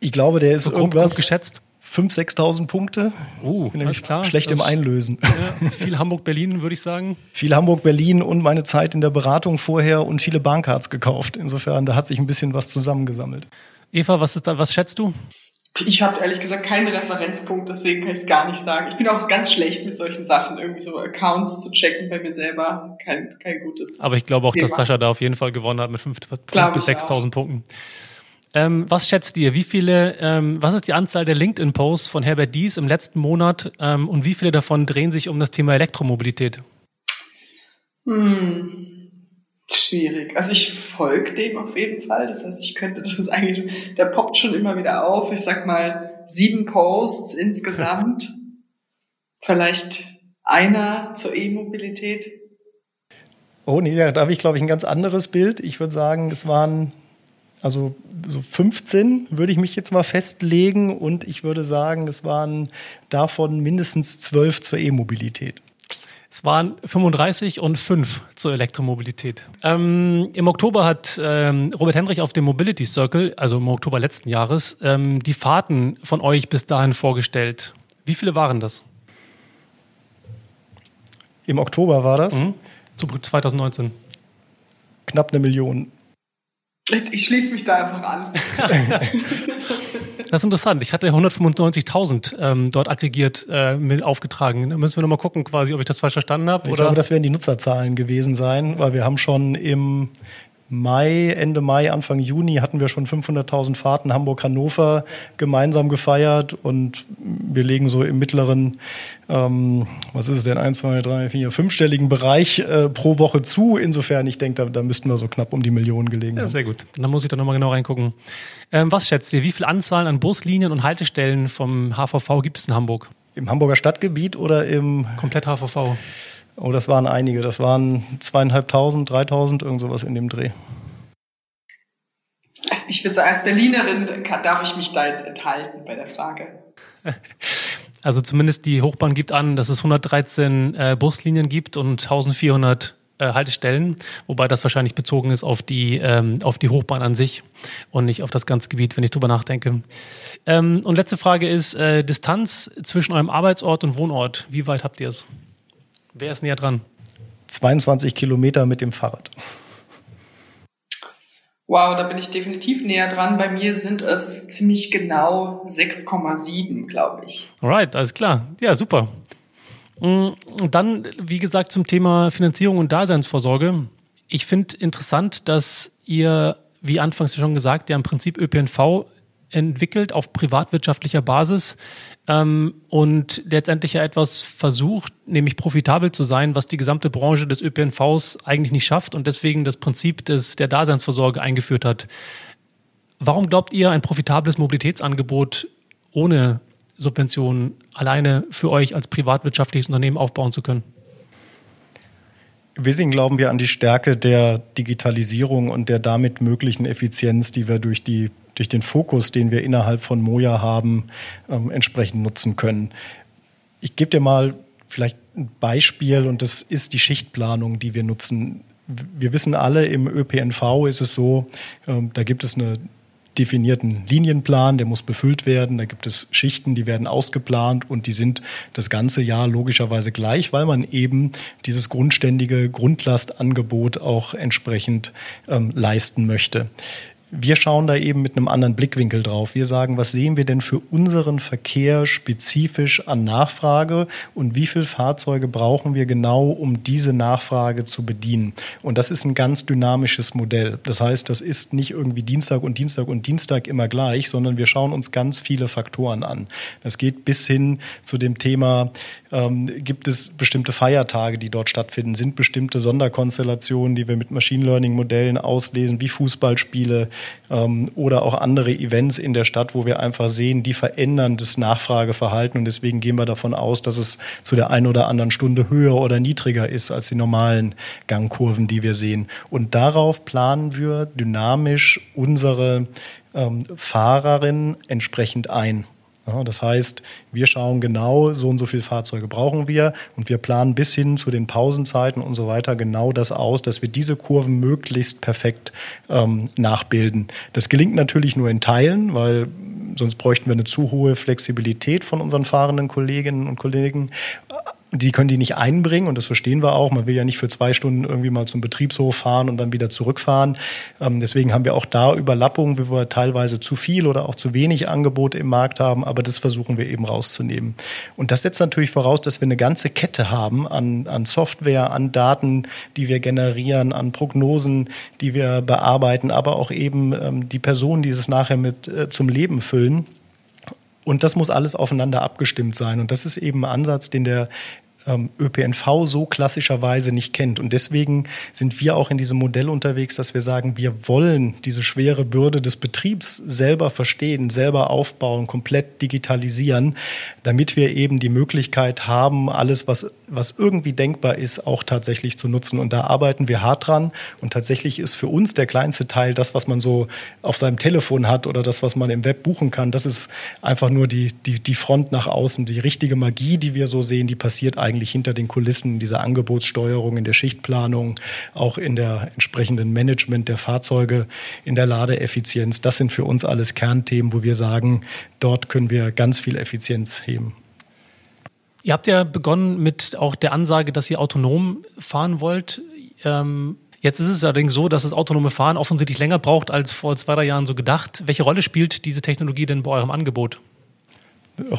Ich glaube, der ist so irgendwas grob geschätzt. 5.000, 6.000 Punkte. Uh, Bin nämlich klar. schlecht das im Einlösen. Ja, viel Hamburg-Berlin, würde ich sagen. Viel Hamburg-Berlin und meine Zeit in der Beratung vorher und viele Bahncards gekauft. Insofern, da hat sich ein bisschen was zusammengesammelt. Eva, was, ist da, was schätzt du? Ich habe ehrlich gesagt keinen Referenzpunkt, deswegen kann ich es gar nicht sagen. Ich bin auch ganz schlecht mit solchen Sachen, irgendwie so Accounts zu checken bei mir selber. Kein, kein gutes. Aber ich glaube auch, Thema. dass Sascha da auf jeden Fall gewonnen hat mit 5.000 bis 6.000 Punkten. Ähm, was schätzt ihr? Wie viele, ähm, was ist die Anzahl der LinkedIn-Posts von Herbert Dies im letzten Monat ähm, und wie viele davon drehen sich um das Thema Elektromobilität? Hm. Schwierig. Also ich folge dem auf jeden Fall. Das heißt, ich könnte das eigentlich, der poppt schon immer wieder auf. Ich sag mal sieben Posts insgesamt. Vielleicht einer zur E-Mobilität. Oh nee, da habe ich, glaube ich, ein ganz anderes Bild. Ich würde sagen, es waren also so 15 würde ich mich jetzt mal festlegen und ich würde sagen, es waren davon mindestens 12 zur E-Mobilität. Es waren 35 und 5 zur Elektromobilität. Ähm, Im Oktober hat ähm, Robert Henrich auf dem Mobility Circle, also im Oktober letzten Jahres, ähm, die Fahrten von euch bis dahin vorgestellt. Wie viele waren das? Im Oktober war das? Mhm. Zu 2019. Knapp eine Million. Ich, ich schließe mich da einfach an. das ist interessant. Ich hatte 195.000 ähm, dort aggregiert äh, mit aufgetragen. Da müssen wir nochmal gucken, quasi, ob ich das falsch verstanden habe. Ich oder? glaube, das werden die Nutzerzahlen gewesen sein, weil wir haben schon im Mai, Ende Mai, Anfang Juni hatten wir schon 500.000 Fahrten Hamburg-Hannover gemeinsam gefeiert und wir legen so im mittleren, ähm, was ist es denn, eins, zwei, drei, vier, fünfstelligen Bereich äh, pro Woche zu. Insofern, ich denke, da, da müssten wir so knapp um die Millionen gelegen ja, haben. Sehr gut. Dann muss ich da nochmal genau reingucken. Ähm, was schätzt ihr, wie viele Anzahlen an Buslinien und Haltestellen vom HVV gibt es in Hamburg? Im Hamburger Stadtgebiet oder im... Komplett HVV. Oh, das waren einige. Das waren zweieinhalbtausend, dreitausend, irgend sowas in dem Dreh. Also ich würde sagen, als Berlinerin darf ich mich da jetzt enthalten bei der Frage. Also zumindest die Hochbahn gibt an, dass es 113 äh, Buslinien gibt und 1400 äh, Haltestellen, wobei das wahrscheinlich bezogen ist auf die, ähm, auf die Hochbahn an sich und nicht auf das ganze Gebiet, wenn ich drüber nachdenke. Ähm, und letzte Frage ist, äh, Distanz zwischen eurem Arbeitsort und Wohnort, wie weit habt ihr es? Wer ist näher dran? 22 Kilometer mit dem Fahrrad. Wow, da bin ich definitiv näher dran. Bei mir sind es ziemlich genau 6,7, glaube ich. Alright, alles klar. Ja, super. Mm, dann, wie gesagt, zum Thema Finanzierung und Daseinsvorsorge. Ich finde interessant, dass ihr, wie anfangs schon gesagt, ja im Prinzip ÖPNV entwickelt auf privatwirtschaftlicher Basis ähm, und letztendlich ja etwas versucht, nämlich profitabel zu sein, was die gesamte Branche des ÖPNVs eigentlich nicht schafft und deswegen das Prinzip des, der Daseinsvorsorge eingeführt hat. Warum glaubt ihr, ein profitables Mobilitätsangebot ohne Subventionen alleine für euch als privatwirtschaftliches Unternehmen aufbauen zu können? Im Wesentlichen glauben wir an die Stärke der Digitalisierung und der damit möglichen Effizienz, die wir durch die durch den Fokus, den wir innerhalb von Moja haben, ähm, entsprechend nutzen können. Ich gebe dir mal vielleicht ein Beispiel und das ist die Schichtplanung, die wir nutzen. Wir wissen alle, im ÖPNV ist es so, ähm, da gibt es einen definierten Linienplan, der muss befüllt werden. Da gibt es Schichten, die werden ausgeplant und die sind das ganze Jahr logischerweise gleich, weil man eben dieses grundständige Grundlastangebot auch entsprechend ähm, leisten möchte. Wir schauen da eben mit einem anderen Blickwinkel drauf. Wir sagen, was sehen wir denn für unseren Verkehr spezifisch an Nachfrage und wie viele Fahrzeuge brauchen wir genau, um diese Nachfrage zu bedienen? Und das ist ein ganz dynamisches Modell. Das heißt, das ist nicht irgendwie Dienstag und Dienstag und Dienstag immer gleich, sondern wir schauen uns ganz viele Faktoren an. Das geht bis hin zu dem Thema, ähm, gibt es bestimmte Feiertage, die dort stattfinden? Sind bestimmte Sonderkonstellationen, die wir mit Machine Learning Modellen auslesen, wie Fußballspiele, ähm, oder auch andere Events in der Stadt, wo wir einfach sehen, die verändern das Nachfrageverhalten und deswegen gehen wir davon aus, dass es zu der einen oder anderen Stunde höher oder niedriger ist als die normalen Gangkurven, die wir sehen. Und darauf planen wir dynamisch unsere ähm, Fahrerinnen entsprechend ein. Das heißt, wir schauen genau, so und so viele Fahrzeuge brauchen wir und wir planen bis hin zu den Pausenzeiten und so weiter genau das aus, dass wir diese Kurven möglichst perfekt ähm, nachbilden. Das gelingt natürlich nur in Teilen, weil sonst bräuchten wir eine zu hohe Flexibilität von unseren fahrenden Kolleginnen und Kollegen. Die können die nicht einbringen und das verstehen wir auch. Man will ja nicht für zwei Stunden irgendwie mal zum Betriebshof fahren und dann wieder zurückfahren. Ähm, deswegen haben wir auch da Überlappungen, wie wir teilweise zu viel oder auch zu wenig Angebote im Markt haben, aber das versuchen wir eben rauszunehmen. Und das setzt natürlich voraus, dass wir eine ganze Kette haben an, an Software, an Daten, die wir generieren, an Prognosen, die wir bearbeiten, aber auch eben ähm, die Personen, die es nachher mit äh, zum Leben füllen. Und das muss alles aufeinander abgestimmt sein. Und das ist eben ein Ansatz, den der ähm, ÖPNV so klassischerweise nicht kennt. Und deswegen sind wir auch in diesem Modell unterwegs, dass wir sagen, wir wollen diese schwere Bürde des Betriebs selber verstehen, selber aufbauen, komplett digitalisieren, damit wir eben die Möglichkeit haben, alles, was, was irgendwie denkbar ist, auch tatsächlich zu nutzen. Und da arbeiten wir hart dran. Und tatsächlich ist für uns der kleinste Teil das, was man so auf seinem Telefon hat oder das, was man im Web buchen kann. Das ist einfach nur die, die, die Front nach außen. Die richtige Magie, die wir so sehen, die passiert eigentlich hinter den Kulissen dieser Angebotssteuerung, in der Schichtplanung, auch in der entsprechenden Management der Fahrzeuge, in der Ladeeffizienz. Das sind für uns alles Kernthemen, wo wir sagen, dort können wir ganz viel Effizienz heben. Ihr habt ja begonnen mit auch der Ansage, dass ihr autonom fahren wollt. Ähm Jetzt ist es allerdings so, dass das autonome Fahren offensichtlich länger braucht als vor zwei, drei Jahren so gedacht. Welche Rolle spielt diese Technologie denn bei eurem Angebot?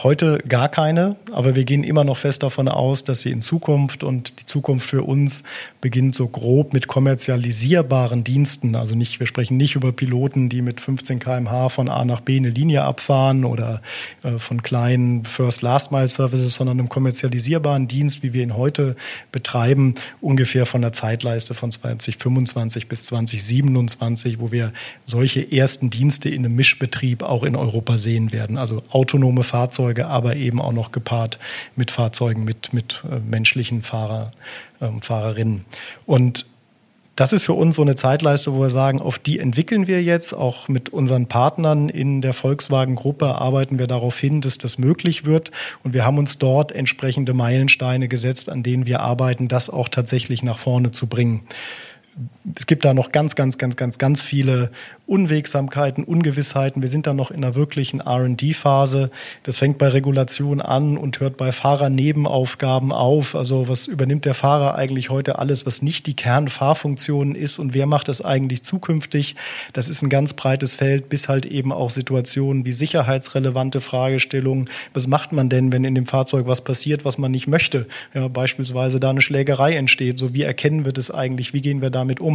Heute gar keine, aber wir gehen immer noch fest davon aus, dass sie in Zukunft und die Zukunft für uns beginnt so grob mit kommerzialisierbaren Diensten. Also nicht, wir sprechen nicht über Piloten, die mit 15 kmh von A nach B eine Linie abfahren oder äh, von kleinen First-Last-Mile-Services, sondern einem kommerzialisierbaren Dienst, wie wir ihn heute betreiben, ungefähr von der Zeitleiste von 2025 bis 2027, wo wir solche ersten Dienste in einem Mischbetrieb auch in Europa sehen werden. Also autonome Fahrzeuge Fahrzeuge, aber eben auch noch gepaart mit Fahrzeugen mit, mit äh, menschlichen Fahrer und ähm, Fahrerinnen. Und das ist für uns so eine Zeitleiste, wo wir sagen, auf die entwickeln wir jetzt. Auch mit unseren Partnern in der Volkswagen-Gruppe arbeiten wir darauf hin, dass das möglich wird. Und wir haben uns dort entsprechende Meilensteine gesetzt, an denen wir arbeiten, das auch tatsächlich nach vorne zu bringen es gibt da noch ganz, ganz, ganz, ganz, ganz viele Unwegsamkeiten, Ungewissheiten. Wir sind da noch in einer wirklichen R&D-Phase. Das fängt bei Regulation an und hört bei Fahrernebenaufgaben auf. Also was übernimmt der Fahrer eigentlich heute alles, was nicht die Kernfahrfunktion ist und wer macht das eigentlich zukünftig? Das ist ein ganz breites Feld, bis halt eben auch Situationen wie sicherheitsrelevante Fragestellungen. Was macht man denn, wenn in dem Fahrzeug was passiert, was man nicht möchte? Ja, beispielsweise da eine Schlägerei entsteht. So wie erkennen wir das eigentlich? Wie gehen wir damit um?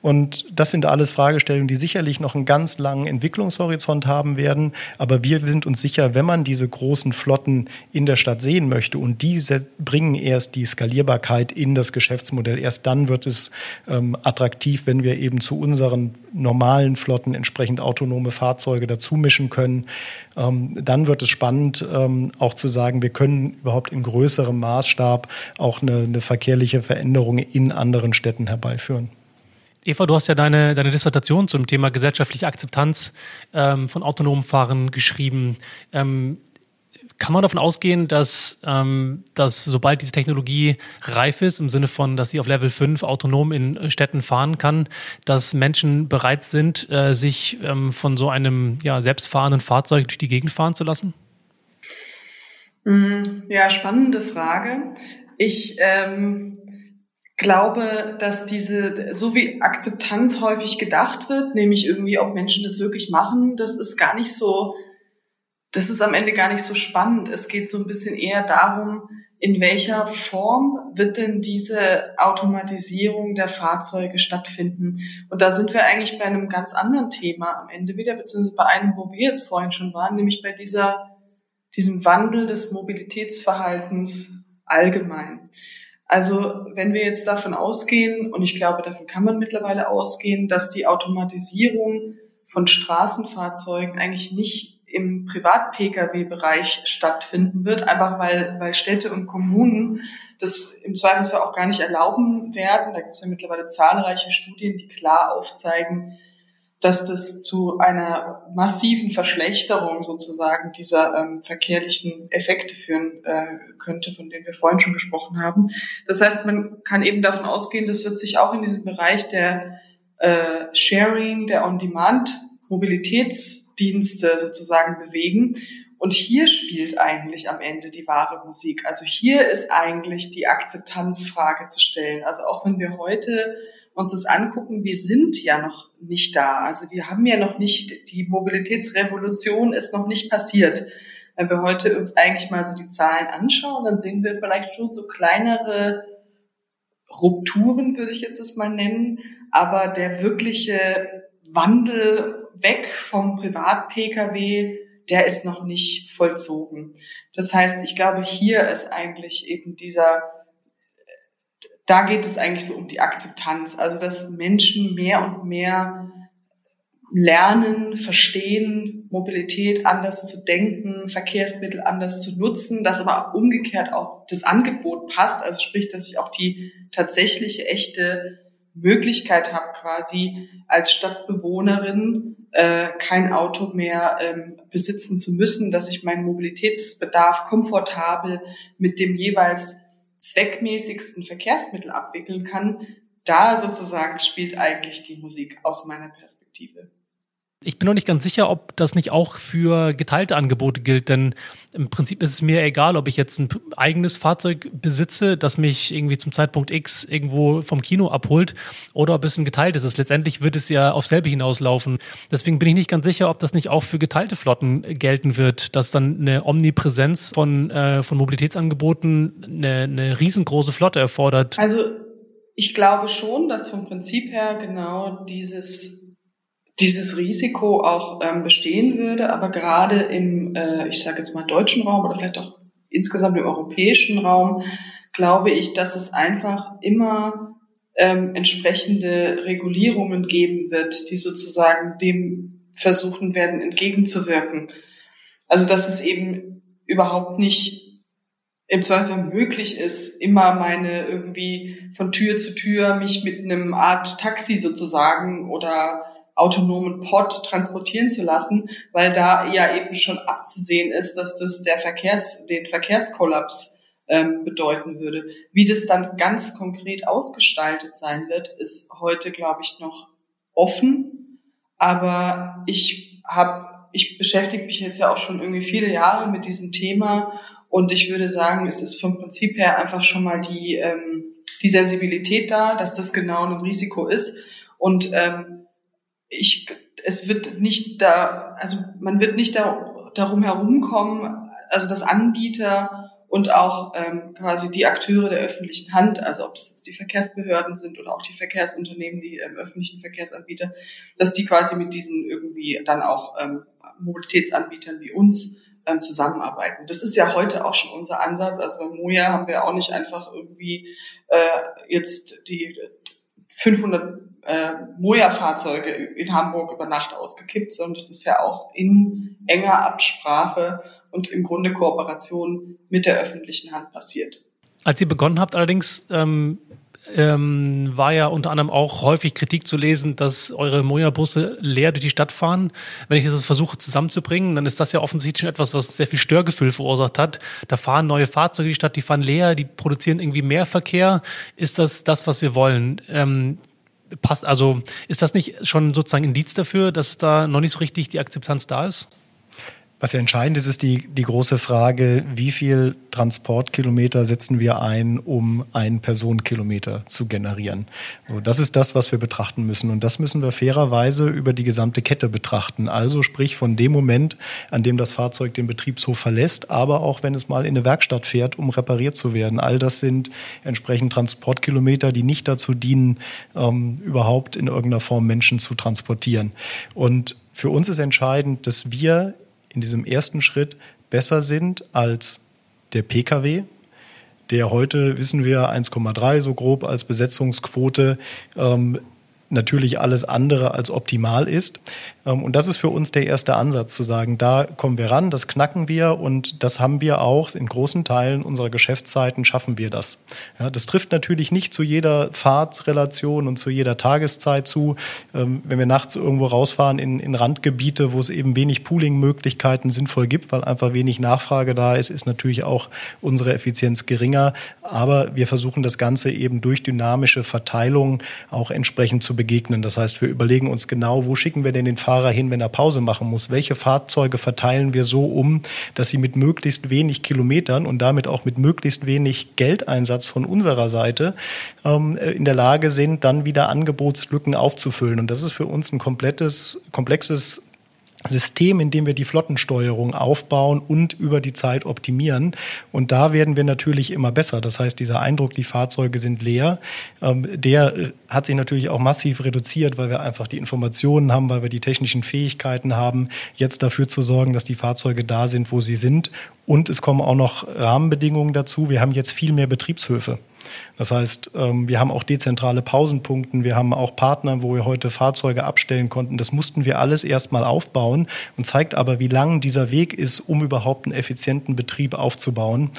Und das sind alles Fragestellungen, die sicherlich noch einen ganz langen Entwicklungshorizont haben werden. Aber wir sind uns sicher, wenn man diese großen Flotten in der Stadt sehen möchte und diese bringen erst die Skalierbarkeit in das Geschäftsmodell, erst dann wird es ähm, attraktiv, wenn wir eben zu unseren normalen Flotten entsprechend autonome Fahrzeuge dazu mischen können. Ähm, dann wird es spannend, ähm, auch zu sagen, wir können überhaupt in größerem Maßstab auch eine, eine verkehrliche Veränderung in anderen Städten herbeiführen. Eva, du hast ja deine, deine Dissertation zum Thema gesellschaftliche Akzeptanz ähm, von autonomen Fahren geschrieben. Ähm, kann man davon ausgehen, dass, ähm, dass sobald diese Technologie reif ist, im Sinne von, dass sie auf Level 5 autonom in Städten fahren kann, dass Menschen bereit sind, äh, sich ähm, von so einem ja, selbstfahrenden Fahrzeug durch die Gegend fahren zu lassen? Mm, ja, spannende Frage. Ich ähm, glaube, dass diese, so wie Akzeptanz häufig gedacht wird, nämlich irgendwie, ob Menschen das wirklich machen, das ist gar nicht so, das ist am Ende gar nicht so spannend. Es geht so ein bisschen eher darum, in welcher Form wird denn diese Automatisierung der Fahrzeuge stattfinden? Und da sind wir eigentlich bei einem ganz anderen Thema am Ende wieder, beziehungsweise bei einem, wo wir jetzt vorhin schon waren, nämlich bei dieser, diesem Wandel des Mobilitätsverhaltens allgemein. Also wenn wir jetzt davon ausgehen, und ich glaube, davon kann man mittlerweile ausgehen, dass die Automatisierung von Straßenfahrzeugen eigentlich nicht im Privat-Pkw-Bereich stattfinden wird, einfach weil, weil Städte und Kommunen das im Zweifelsfall auch gar nicht erlauben werden. Da gibt es ja mittlerweile zahlreiche Studien, die klar aufzeigen, dass das zu einer massiven Verschlechterung sozusagen dieser ähm, verkehrlichen Effekte führen äh, könnte, von denen wir vorhin schon gesprochen haben. Das heißt, man kann eben davon ausgehen, das wird sich auch in diesem Bereich der äh, Sharing, der On-Demand, Mobilitätsdienste sozusagen bewegen. Und hier spielt eigentlich am Ende die wahre Musik. Also hier ist eigentlich die Akzeptanzfrage zu stellen. Also auch wenn wir heute uns das angucken, wir sind ja noch nicht da. Also wir haben ja noch nicht, die Mobilitätsrevolution ist noch nicht passiert. Wenn wir heute uns eigentlich mal so die Zahlen anschauen, dann sehen wir vielleicht schon so kleinere Rupturen, würde ich es mal nennen. Aber der wirkliche Wandel weg vom Privat-Pkw, der ist noch nicht vollzogen. Das heißt, ich glaube, hier ist eigentlich eben dieser da geht es eigentlich so um die Akzeptanz, also dass Menschen mehr und mehr lernen, verstehen, Mobilität anders zu denken, Verkehrsmittel anders zu nutzen, dass aber umgekehrt auch das Angebot passt, also sprich, dass ich auch die tatsächliche echte Möglichkeit habe, quasi als Stadtbewohnerin äh, kein Auto mehr ähm, besitzen zu müssen, dass ich meinen Mobilitätsbedarf komfortabel mit dem jeweils zweckmäßigsten Verkehrsmittel abwickeln kann, da sozusagen spielt eigentlich die Musik aus meiner Perspektive. Ich bin noch nicht ganz sicher, ob das nicht auch für geteilte Angebote gilt, denn im Prinzip ist es mir egal, ob ich jetzt ein eigenes Fahrzeug besitze, das mich irgendwie zum Zeitpunkt X irgendwo vom Kino abholt, oder ob es ein geteiltes ist. Letztendlich wird es ja auf selbe hinauslaufen. Deswegen bin ich nicht ganz sicher, ob das nicht auch für geteilte Flotten gelten wird, dass dann eine Omnipräsenz von, äh, von Mobilitätsangeboten eine, eine riesengroße Flotte erfordert. Also ich glaube schon, dass vom Prinzip her genau dieses dieses Risiko auch ähm, bestehen würde, aber gerade im, äh, ich sage jetzt mal deutschen Raum oder vielleicht auch insgesamt im europäischen Raum, glaube ich, dass es einfach immer ähm, entsprechende Regulierungen geben wird, die sozusagen dem versuchen werden entgegenzuwirken. Also dass es eben überhaupt nicht im Zweifel möglich ist, immer meine irgendwie von Tür zu Tür mich mit einem Art Taxi sozusagen oder autonomen Pod transportieren zu lassen, weil da ja eben schon abzusehen ist, dass das der Verkehrs, den Verkehrskollaps ähm, bedeuten würde. Wie das dann ganz konkret ausgestaltet sein wird, ist heute, glaube ich, noch offen. Aber ich habe, ich beschäftige mich jetzt ja auch schon irgendwie viele Jahre mit diesem Thema und ich würde sagen, es ist vom Prinzip her einfach schon mal die ähm, die Sensibilität da, dass das genau ein Risiko ist und ähm, ich, es wird nicht da, also man wird nicht da, darum herumkommen, also dass Anbieter und auch ähm, quasi die Akteure der öffentlichen Hand, also ob das jetzt die Verkehrsbehörden sind oder auch die Verkehrsunternehmen, die ähm, öffentlichen Verkehrsanbieter, dass die quasi mit diesen irgendwie dann auch ähm, Mobilitätsanbietern wie uns ähm, zusammenarbeiten. Das ist ja heute auch schon unser Ansatz. Also bei Moja haben wir auch nicht einfach irgendwie äh, jetzt die 500 äh, Moja-Fahrzeuge in Hamburg über Nacht ausgekippt, sondern das ist ja auch in enger Absprache und im Grunde Kooperation mit der öffentlichen Hand passiert. Als ihr begonnen habt, allerdings ähm, ähm, war ja unter anderem auch häufig Kritik zu lesen, dass eure Moja-Busse leer durch die Stadt fahren. Wenn ich das versuche zusammenzubringen, dann ist das ja offensichtlich schon etwas, was sehr viel Störgefühl verursacht hat. Da fahren neue Fahrzeuge die Stadt, die fahren leer, die produzieren irgendwie mehr Verkehr. Ist das das, was wir wollen? Ähm, passt, also ist das nicht schon sozusagen Indiz dafür, dass da noch nicht so richtig die Akzeptanz da ist? Was ja entscheidend ist, ist die, die große Frage, wie viel Transportkilometer setzen wir ein, um einen Personenkilometer zu generieren. So, das ist das, was wir betrachten müssen. Und das müssen wir fairerweise über die gesamte Kette betrachten. Also sprich von dem Moment, an dem das Fahrzeug den Betriebshof verlässt, aber auch wenn es mal in eine Werkstatt fährt, um repariert zu werden. All das sind entsprechend Transportkilometer, die nicht dazu dienen, ähm, überhaupt in irgendeiner Form Menschen zu transportieren. Und für uns ist entscheidend, dass wir in diesem ersten Schritt besser sind als der Pkw, der heute, wissen wir, 1,3 so grob als Besetzungsquote ähm, natürlich alles andere als optimal ist. Ähm, und das ist für uns der erste Ansatz, zu sagen, da kommen wir ran, das knacken wir und das haben wir auch in großen Teilen unserer Geschäftszeiten schaffen wir das. Ja, das trifft natürlich nicht zu jeder Fahrtsrelation und zu jeder Tageszeit zu. Ähm, wenn wir nachts irgendwo rausfahren in, in Randgebiete, wo es eben wenig Pooling-Möglichkeiten sinnvoll gibt, weil einfach wenig Nachfrage da ist, ist natürlich auch unsere Effizienz geringer. Aber wir versuchen das Ganze eben durch dynamische Verteilung auch entsprechend zu begegnen. Das heißt, wir überlegen uns genau, wo schicken wir denn den Fahrer hin, wenn er Pause machen muss? Welche Fahrzeuge verteilen wir so um, dass sie mit möglichst wenig Kilometern und damit auch mit möglichst wenig Geldeinsatz von unserer Seite ähm, in der Lage sind, dann wieder Angebotslücken aufzufüllen. Und das ist für uns ein komplettes, komplexes System, in dem wir die Flottensteuerung aufbauen und über die Zeit optimieren. Und da werden wir natürlich immer besser. Das heißt, dieser Eindruck, die Fahrzeuge sind leer, ähm, der hat sich natürlich auch massiv reduziert, weil wir einfach die Informationen haben, weil wir die technischen Fähigkeiten haben, jetzt dafür zu sorgen, dass die Fahrzeuge da sind, wo sie sind. Und es kommen auch noch Rahmenbedingungen dazu. Wir haben jetzt viel mehr Betriebshöfe. Das heißt, ähm, wir haben auch dezentrale Pausenpunkte, wir haben auch Partner, wo wir heute Fahrzeuge abstellen konnten. Das mussten wir alles erstmal aufbauen und zeigt aber, wie lang dieser Weg ist, um überhaupt einen effizienten Betrieb aufzubauen.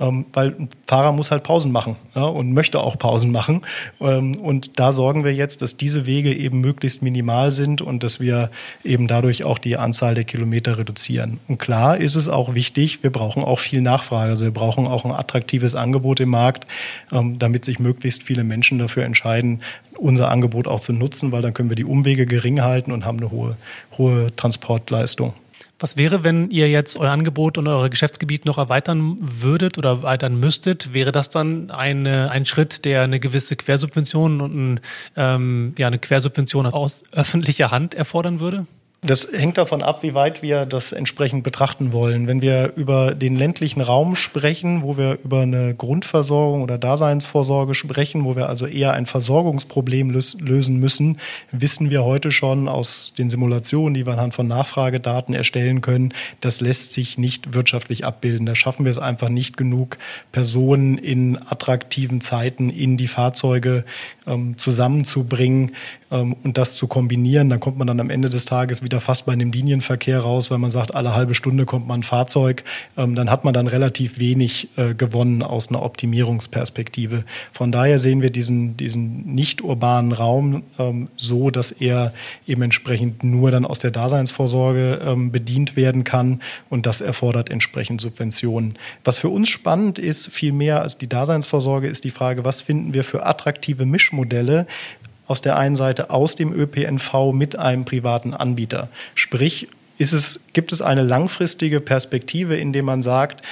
Ähm, weil ein Fahrer muss halt Pausen machen ja, und möchte auch Pausen machen. Ähm, und da sorgen wir jetzt, dass diese Wege eben möglichst minimal sind und dass wir eben dadurch auch die Anzahl der Kilometer reduzieren. Und klar ist es auch wichtig, wir brauchen auch viel Nachfrage. Also wir brauchen auch ein attraktives Angebot im Markt, ähm, damit sich möglichst viele Menschen dafür entscheiden, unser Angebot auch zu nutzen, weil dann können wir die Umwege gering halten und haben eine hohe, hohe Transportleistung. Was wäre, wenn ihr jetzt euer Angebot und euer Geschäftsgebiet noch erweitern würdet oder erweitern müsstet? Wäre das dann eine, ein Schritt, der eine gewisse Quersubvention und ein, ähm, ja, eine Quersubvention aus öffentlicher Hand erfordern würde? Das hängt davon ab, wie weit wir das entsprechend betrachten wollen. Wenn wir über den ländlichen Raum sprechen, wo wir über eine Grundversorgung oder Daseinsvorsorge sprechen, wo wir also eher ein Versorgungsproblem lösen müssen, wissen wir heute schon aus den Simulationen, die wir anhand von Nachfragedaten erstellen können, das lässt sich nicht wirtschaftlich abbilden. Da schaffen wir es einfach nicht genug, Personen in attraktiven Zeiten in die Fahrzeuge ähm, zusammenzubringen und das zu kombinieren. Dann kommt man dann am Ende des Tages wieder fast bei einem Linienverkehr raus, weil man sagt, alle halbe Stunde kommt man ein Fahrzeug. Ähm, dann hat man dann relativ wenig äh, gewonnen aus einer Optimierungsperspektive. Von daher sehen wir diesen, diesen nicht urbanen Raum ähm, so, dass er eben entsprechend nur dann aus der Daseinsvorsorge ähm, bedient werden kann und das erfordert entsprechend Subventionen. Was für uns spannend ist, viel mehr als die Daseinsvorsorge, ist die Frage, was finden wir für attraktive Mischmodelle, aus der einen Seite aus dem ÖPNV mit einem privaten Anbieter. Sprich, ist es, gibt es eine langfristige Perspektive, in der man sagt,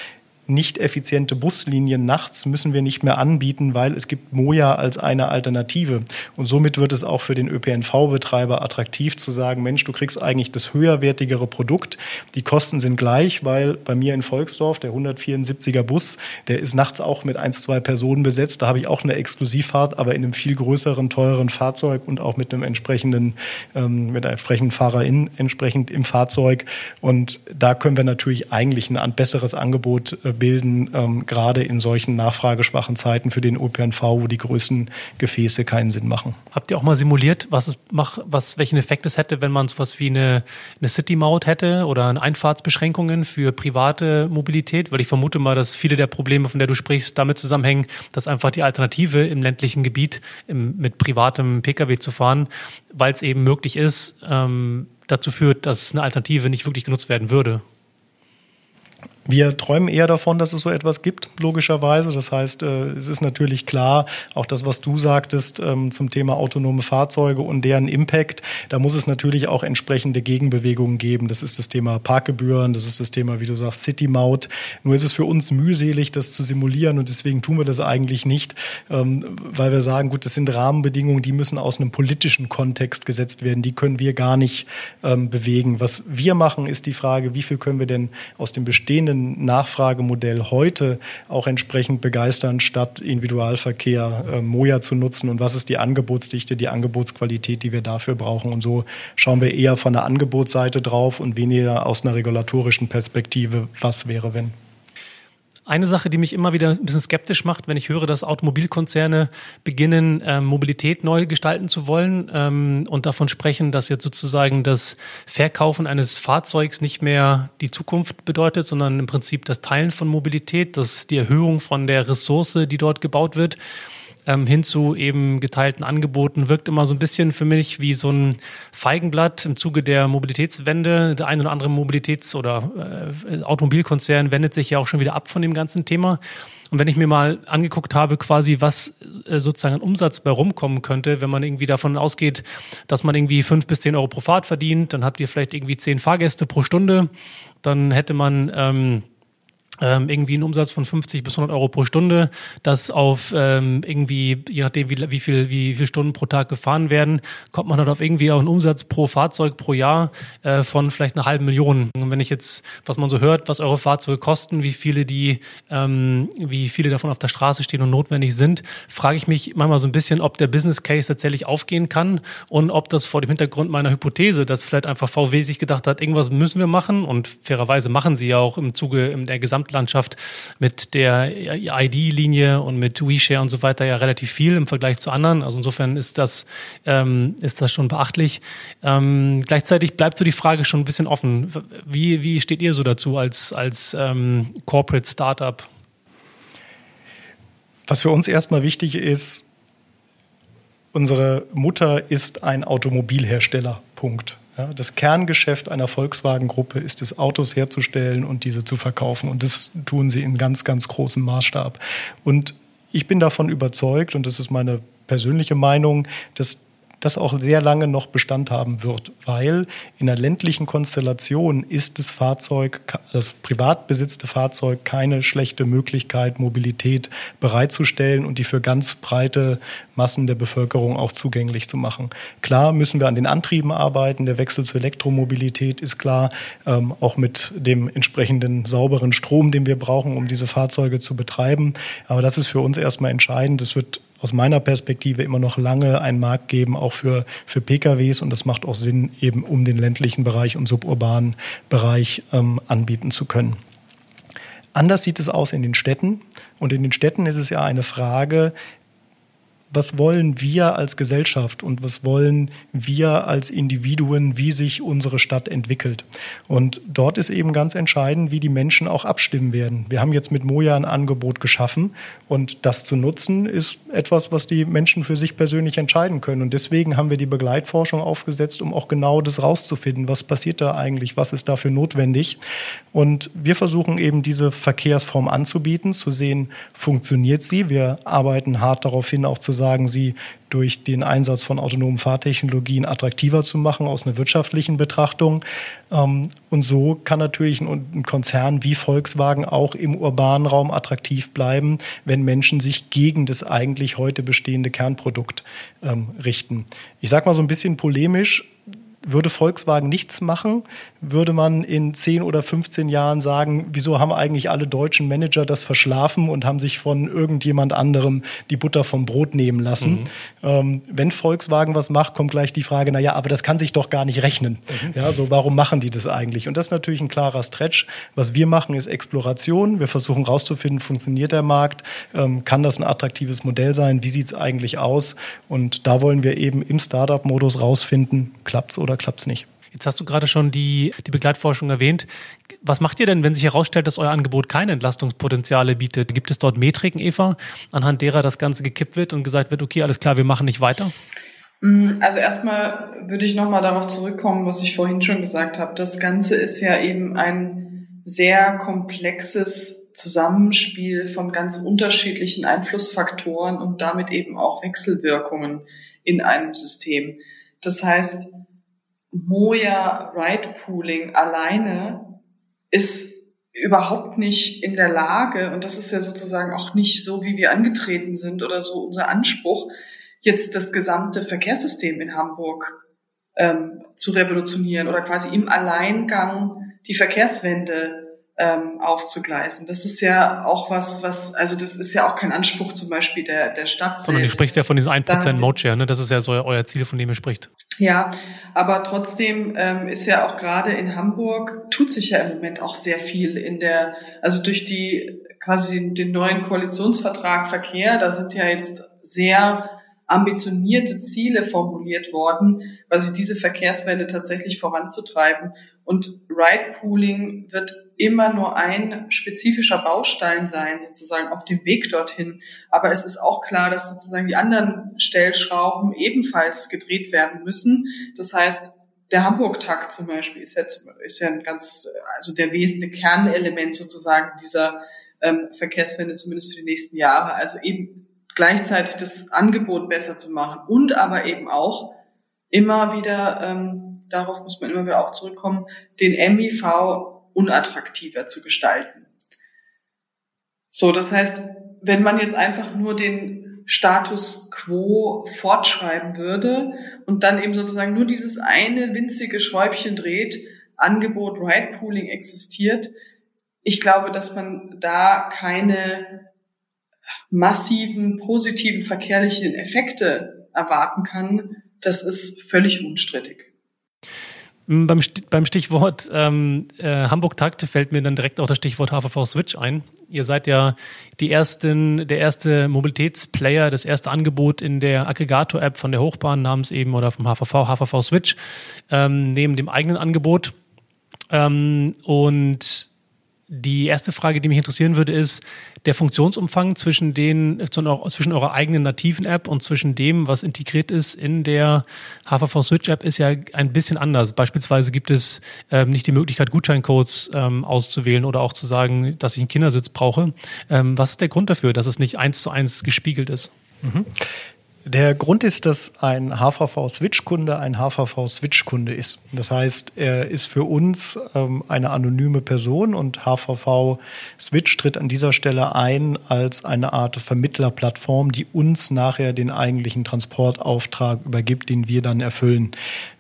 nicht effiziente Buslinien nachts müssen wir nicht mehr anbieten, weil es gibt Moja als eine Alternative. Und somit wird es auch für den ÖPNV-Betreiber attraktiv zu sagen, Mensch, du kriegst eigentlich das höherwertigere Produkt. Die Kosten sind gleich, weil bei mir in Volksdorf der 174er Bus, der ist nachts auch mit ein, zwei Personen besetzt. Da habe ich auch eine Exklusivfahrt, aber in einem viel größeren, teureren Fahrzeug und auch mit einem entsprechenden, ähm, mit einem entsprechenden Fahrerin entsprechend im Fahrzeug. Und da können wir natürlich eigentlich ein besseres Angebot äh, bilden, ähm, gerade in solchen nachfrageschwachen Zeiten für den ÖPNV, wo die größten Gefäße keinen Sinn machen. Habt ihr auch mal simuliert, was es macht, was, welchen Effekt es hätte, wenn man sowas wie eine, eine City-Maut hätte oder Einfahrtsbeschränkungen für private Mobilität? Weil ich vermute mal, dass viele der Probleme, von der du sprichst, damit zusammenhängen, dass einfach die Alternative im ländlichen Gebiet im, mit privatem Pkw zu fahren, weil es eben möglich ist, ähm, dazu führt, dass eine Alternative nicht wirklich genutzt werden würde. Wir träumen eher davon, dass es so etwas gibt, logischerweise. Das heißt, äh, es ist natürlich klar, auch das, was du sagtest ähm, zum Thema autonome Fahrzeuge und deren Impact, da muss es natürlich auch entsprechende Gegenbewegungen geben. Das ist das Thema Parkgebühren, das ist das Thema, wie du sagst, City-Maut. Nur ist es für uns mühselig, das zu simulieren und deswegen tun wir das eigentlich nicht, ähm, weil wir sagen, gut, das sind Rahmenbedingungen, die müssen aus einem politischen Kontext gesetzt werden. Die können wir gar nicht ähm, bewegen. Was wir machen, ist die Frage, wie viel können wir denn aus dem bestehenden Nachfragemodell heute auch entsprechend begeistern, statt Individualverkehr äh, Moja zu nutzen und was ist die Angebotsdichte, die Angebotsqualität, die wir dafür brauchen. Und so schauen wir eher von der Angebotsseite drauf und weniger aus einer regulatorischen Perspektive, was wäre, wenn. Eine Sache, die mich immer wieder ein bisschen skeptisch macht, wenn ich höre, dass Automobilkonzerne beginnen, ähm, Mobilität neu gestalten zu wollen ähm, und davon sprechen, dass jetzt sozusagen das Verkaufen eines Fahrzeugs nicht mehr die Zukunft bedeutet, sondern im Prinzip das Teilen von Mobilität, das die Erhöhung von der Ressource, die dort gebaut wird. Ähm, hin zu eben geteilten Angeboten wirkt immer so ein bisschen für mich wie so ein Feigenblatt im Zuge der Mobilitätswende. Der ein oder andere Mobilitäts- oder äh, Automobilkonzern wendet sich ja auch schon wieder ab von dem ganzen Thema. Und wenn ich mir mal angeguckt habe, quasi, was äh, sozusagen an Umsatz bei rumkommen könnte, wenn man irgendwie davon ausgeht, dass man irgendwie fünf bis zehn Euro pro Fahrt verdient, dann habt ihr vielleicht irgendwie zehn Fahrgäste pro Stunde, dann hätte man ähm, ähm, irgendwie einen Umsatz von 50 bis 100 Euro pro Stunde, das auf ähm, irgendwie, je nachdem wie, wie, viel, wie viel Stunden pro Tag gefahren werden, kommt man halt auf irgendwie auch einen Umsatz pro Fahrzeug pro Jahr äh, von vielleicht einer halben Million. Und wenn ich jetzt, was man so hört, was eure Fahrzeuge kosten, wie viele die, ähm, wie viele davon auf der Straße stehen und notwendig sind, frage ich mich manchmal so ein bisschen, ob der Business Case tatsächlich aufgehen kann und ob das vor dem Hintergrund meiner Hypothese, dass vielleicht einfach VW sich gedacht hat, irgendwas müssen wir machen und fairerweise machen sie ja auch im Zuge der gesamten Gesamtlandschaft mit der ID-Linie und mit WeShare und so weiter ja relativ viel im Vergleich zu anderen. Also insofern ist das, ähm, ist das schon beachtlich. Ähm, gleichzeitig bleibt so die Frage schon ein bisschen offen. Wie, wie steht ihr so dazu als, als ähm, Corporate Startup? Was für uns erstmal wichtig ist, unsere Mutter ist ein Automobilhersteller. Punkt. Ja, das Kerngeschäft einer Volkswagen-Gruppe ist es, Autos herzustellen und diese zu verkaufen. Und das tun sie in ganz, ganz großem Maßstab. Und ich bin davon überzeugt, und das ist meine persönliche Meinung, dass das auch sehr lange noch Bestand haben wird, weil in einer ländlichen Konstellation ist das Fahrzeug, das privat besitzte Fahrzeug keine schlechte Möglichkeit, Mobilität bereitzustellen und die für ganz breite Massen der Bevölkerung auch zugänglich zu machen. Klar müssen wir an den Antrieben arbeiten, der Wechsel zur Elektromobilität ist klar, ähm, auch mit dem entsprechenden sauberen Strom, den wir brauchen, um diese Fahrzeuge zu betreiben. Aber das ist für uns erstmal entscheidend. Es wird aus meiner Perspektive immer noch lange einen Markt geben, auch für, für PKWs. Und das macht auch Sinn, eben um den ländlichen Bereich und suburbanen Bereich ähm, anbieten zu können. Anders sieht es aus in den Städten. Und in den Städten ist es ja eine Frage, was wollen wir als Gesellschaft und was wollen wir als Individuen, wie sich unsere Stadt entwickelt. Und dort ist eben ganz entscheidend, wie die Menschen auch abstimmen werden. Wir haben jetzt mit Moja ein Angebot geschaffen und das zu nutzen ist etwas, was die Menschen für sich persönlich entscheiden können. Und deswegen haben wir die Begleitforschung aufgesetzt, um auch genau das rauszufinden. Was passiert da eigentlich? Was ist dafür notwendig? Und wir versuchen eben diese Verkehrsform anzubieten, zu sehen, funktioniert sie. Wir arbeiten hart darauf hin, auch zu sagen, sie durch den Einsatz von autonomen Fahrtechnologien attraktiver zu machen aus einer wirtschaftlichen Betrachtung. Ähm, und so kann natürlich ein Konzern wie Volkswagen auch im urbanen Raum attraktiv bleiben, wenn Menschen sich gegen das eigentlich heute bestehende Kernprodukt ähm, richten. Ich sage mal so ein bisschen polemisch, würde Volkswagen nichts machen, würde man in 10 oder 15 Jahren sagen, wieso haben eigentlich alle deutschen Manager das verschlafen und haben sich von irgendjemand anderem die Butter vom Brot nehmen lassen. Mhm. Ähm, wenn Volkswagen was macht, kommt gleich die Frage, na ja, aber das kann sich doch gar nicht rechnen. Mhm. Ja, so warum machen die das eigentlich? Und das ist natürlich ein klarer Stretch. Was wir machen, ist Exploration. Wir versuchen rauszufinden, funktioniert der Markt? Ähm, kann das ein attraktives Modell sein? Wie sieht es eigentlich aus? Und da wollen wir eben im Startup-Modus rausfinden, klappt's oder klappt es nicht. Jetzt hast du gerade schon die, die Begleitforschung erwähnt. Was macht ihr denn, wenn sich herausstellt, dass euer Angebot keine Entlastungspotenziale bietet? Gibt es dort Metriken, Eva, anhand derer das Ganze gekippt wird und gesagt wird, okay, alles klar, wir machen nicht weiter? Mm, also erstmal würde ich nochmal darauf zurückkommen, was ich vorhin schon gesagt habe. Das Ganze ist ja eben ein sehr komplexes Zusammenspiel von ganz unterschiedlichen Einflussfaktoren und damit eben auch Wechselwirkungen in einem System. Das heißt, Moja Ride Pooling alleine ist überhaupt nicht in der Lage, und das ist ja sozusagen auch nicht so, wie wir angetreten sind oder so unser Anspruch, jetzt das gesamte Verkehrssystem in Hamburg ähm, zu revolutionieren oder quasi im Alleingang die Verkehrswende ähm, aufzugleisen. Das ist ja auch was, was, also das ist ja auch kein Anspruch zum Beispiel der, der Stadt. Sondern du sprichst ja von diesem 1% Mode-Share, ne? Das ist ja so euer Ziel, von dem ihr spricht. Ja, aber trotzdem ähm, ist ja auch gerade in Hamburg, tut sich ja im Moment auch sehr viel in der, also durch die quasi den, den neuen Koalitionsvertrag Verkehr, da sind ja jetzt sehr ambitionierte Ziele formuliert worden, quasi diese Verkehrswende tatsächlich voranzutreiben. Und Ride Pooling wird immer nur ein spezifischer Baustein sein, sozusagen auf dem Weg dorthin. Aber es ist auch klar, dass sozusagen die anderen Stellschrauben ebenfalls gedreht werden müssen. Das heißt, der Hamburg-Takt zum Beispiel ist ja, ist ja ein ganz, also der wesentliche Kernelement sozusagen dieser ähm, Verkehrswende, zumindest für die nächsten Jahre. Also eben gleichzeitig das Angebot besser zu machen und aber eben auch immer wieder, ähm, darauf muss man immer wieder auch zurückkommen, den MIV unattraktiver zu gestalten. So, das heißt, wenn man jetzt einfach nur den Status quo fortschreiben würde und dann eben sozusagen nur dieses eine winzige Schräubchen dreht, Angebot Ride Pooling existiert, ich glaube, dass man da keine massiven positiven verkehrlichen Effekte erwarten kann. Das ist völlig unstrittig. Beim, beim Stichwort ähm, äh, Hamburg-Takt fällt mir dann direkt auch das Stichwort HVV Switch ein. Ihr seid ja die ersten, der erste Mobilitätsplayer, das erste Angebot in der Aggregator-App von der Hochbahn namens eben oder vom HVV, HVV Switch, ähm, neben dem eigenen Angebot. Ähm, und die erste Frage, die mich interessieren würde, ist der Funktionsumfang zwischen den, zwischen eurer eigenen nativen App und zwischen dem, was integriert ist in der HVV Switch App, ist ja ein bisschen anders. Beispielsweise gibt es ähm, nicht die Möglichkeit, Gutscheincodes ähm, auszuwählen oder auch zu sagen, dass ich einen Kindersitz brauche. Ähm, was ist der Grund dafür, dass es nicht eins zu eins gespiegelt ist? Mhm. Der Grund ist, dass ein HVV-Switch-Kunde ein HVV-Switch-Kunde ist. Das heißt, er ist für uns ähm, eine anonyme Person und HVV-Switch tritt an dieser Stelle ein als eine Art Vermittlerplattform, die uns nachher den eigentlichen Transportauftrag übergibt, den wir dann erfüllen.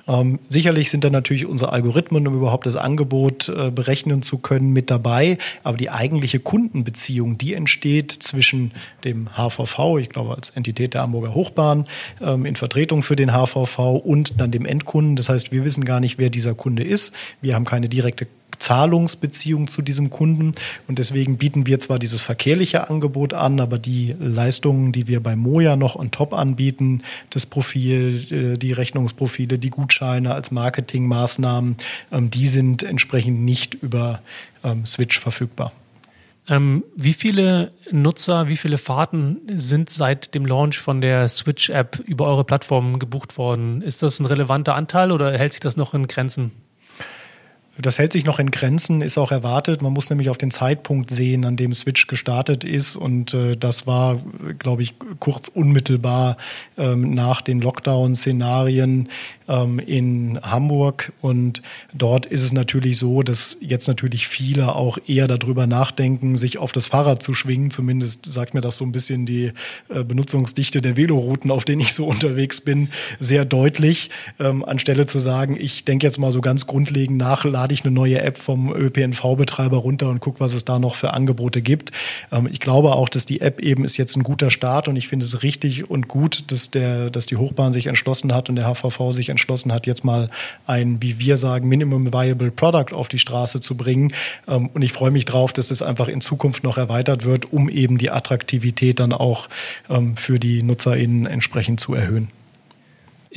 Ähm, sicherlich sind da natürlich unsere Algorithmen, um überhaupt das Angebot äh, berechnen zu können, mit dabei. Aber die eigentliche Kundenbeziehung, die entsteht zwischen dem HVV, ich glaube als Entität der Hamburger Hochbahn, ähm, in Vertretung für den HVV und dann dem Endkunden. Das heißt, wir wissen gar nicht, wer dieser Kunde ist. Wir haben keine direkte Zahlungsbeziehung zu diesem Kunden. Und deswegen bieten wir zwar dieses verkehrliche Angebot an, aber die Leistungen, die wir bei Moja noch on top anbieten, das Profil, äh, die Rechnungsprofile, die Gutscheine als Marketingmaßnahmen, ähm, die sind entsprechend nicht über ähm, Switch verfügbar. Ähm, wie viele Nutzer, wie viele Fahrten sind seit dem Launch von der Switch-App über eure Plattform gebucht worden? Ist das ein relevanter Anteil oder hält sich das noch in Grenzen? Das hält sich noch in Grenzen, ist auch erwartet. Man muss nämlich auf den Zeitpunkt sehen, an dem Switch gestartet ist. Und äh, das war, glaube ich, kurz unmittelbar ähm, nach den Lockdown-Szenarien ähm, in Hamburg. Und dort ist es natürlich so, dass jetzt natürlich viele auch eher darüber nachdenken, sich auf das Fahrrad zu schwingen. Zumindest sagt mir das so ein bisschen die äh, Benutzungsdichte der Velorouten, auf denen ich so unterwegs bin, sehr deutlich. Ähm, anstelle zu sagen, ich denke jetzt mal so ganz grundlegend nach, lade ich eine neue App vom ÖPNV-Betreiber runter und gucke, was es da noch für Angebote gibt. Ähm, ich glaube auch, dass die App eben ist jetzt ein guter Start und ich finde es richtig und gut, dass der, dass die Hochbahn sich entschlossen hat und der HVV sich entschlossen hat, jetzt mal ein, wie wir sagen, Minimum Viable Product auf die Straße zu bringen. Ähm, und ich freue mich drauf, dass es einfach in Zukunft noch erweitert wird, um eben die Attraktivität dann auch ähm, für die NutzerInnen entsprechend zu erhöhen.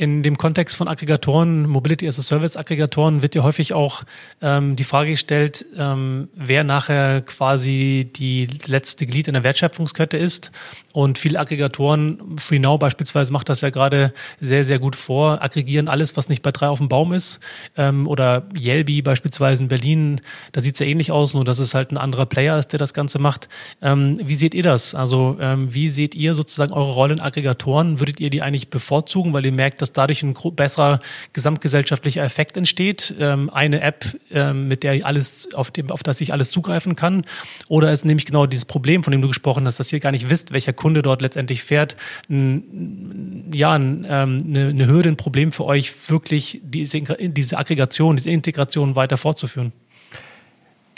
In dem Kontext von Aggregatoren, Mobility as a Service Aggregatoren, wird ja häufig auch ähm, die Frage gestellt, ähm, wer nachher quasi die letzte Glied in der Wertschöpfungskette ist. Und viele Aggregatoren, FreeNow beispielsweise macht das ja gerade sehr, sehr gut vor, aggregieren alles, was nicht bei drei auf dem Baum ist. Ähm, oder Yelby beispielsweise in Berlin, da sieht es ja ähnlich aus, nur dass es halt ein anderer Player ist, der das Ganze macht. Ähm, wie seht ihr das? Also ähm, wie seht ihr sozusagen eure Rolle in Aggregatoren? Würdet ihr die eigentlich bevorzugen, weil ihr merkt, dass dass dadurch ein besserer gesamtgesellschaftlicher Effekt entsteht. Ähm, eine App, ähm, mit der alles, auf, dem, auf das ich alles zugreifen kann. Oder ist nämlich genau dieses Problem, von dem du gesprochen hast, dass ihr gar nicht wisst, welcher Kunde dort letztendlich fährt, ein, ja, ein, ähm, eine, eine Hürde, ein Problem für euch, wirklich diese, diese Aggregation, diese Integration weiter fortzuführen?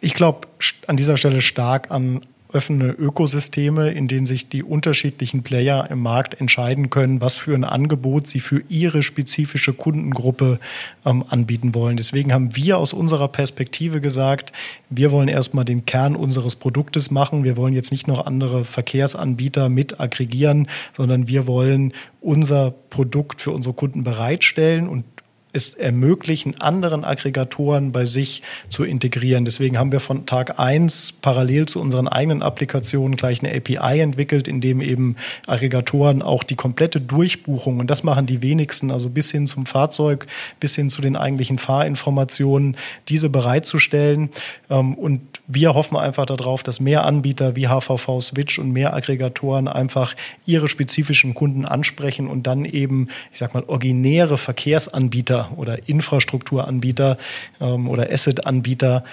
Ich glaube an dieser Stelle stark an offene Ökosysteme, in denen sich die unterschiedlichen Player im Markt entscheiden können, was für ein Angebot sie für ihre spezifische Kundengruppe ähm, anbieten wollen. Deswegen haben wir aus unserer Perspektive gesagt, wir wollen erstmal den Kern unseres Produktes machen. Wir wollen jetzt nicht noch andere Verkehrsanbieter mit aggregieren, sondern wir wollen unser Produkt für unsere Kunden bereitstellen und es ermöglichen, anderen Aggregatoren bei sich zu integrieren. Deswegen haben wir von Tag eins parallel zu unseren eigenen Applikationen gleich eine API entwickelt, in dem eben Aggregatoren auch die komplette Durchbuchung, und das machen die wenigsten, also bis hin zum Fahrzeug, bis hin zu den eigentlichen Fahrinformationen, diese bereitzustellen. Ähm, und wir hoffen einfach darauf, dass mehr Anbieter wie HVV Switch und mehr Aggregatoren einfach ihre spezifischen Kunden ansprechen und dann eben, ich sag mal, originäre Verkehrsanbieter oder Infrastrukturanbieter ähm, oder Asset-Anbieter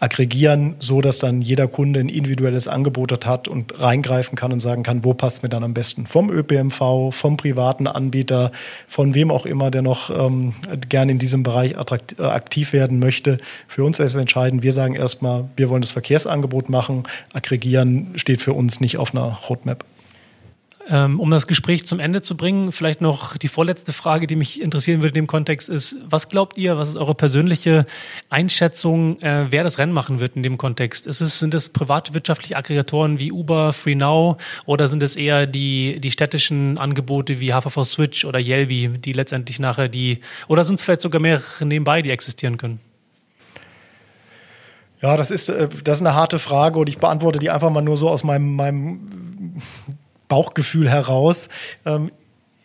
aggregieren, so dass dann jeder Kunde ein individuelles Angebot hat und reingreifen kann und sagen kann, wo passt mir dann am besten vom ÖPMV, vom privaten Anbieter, von wem auch immer, der noch ähm, gerne in diesem Bereich äh, aktiv werden möchte. Für uns ist entscheidend. Wir sagen erstmal, wir wollen das Verkehrsangebot machen. Aggregieren steht für uns nicht auf einer Roadmap. Ähm, um das Gespräch zum Ende zu bringen, vielleicht noch die vorletzte Frage, die mich interessieren würde in dem Kontext ist, was glaubt ihr, was ist eure persönliche Einschätzung, äh, wer das Rennen machen wird in dem Kontext? Ist es, sind es privatwirtschaftliche Aggregatoren wie Uber, FreeNow oder sind es eher die, die städtischen Angebote wie HVV Switch oder Yelby, die letztendlich nachher die, oder sind es vielleicht sogar mehrere nebenbei, die existieren können? Ja, das ist, äh, das ist eine harte Frage und ich beantworte die einfach mal nur so aus meinem, meinem Bauchgefühl heraus. Ähm,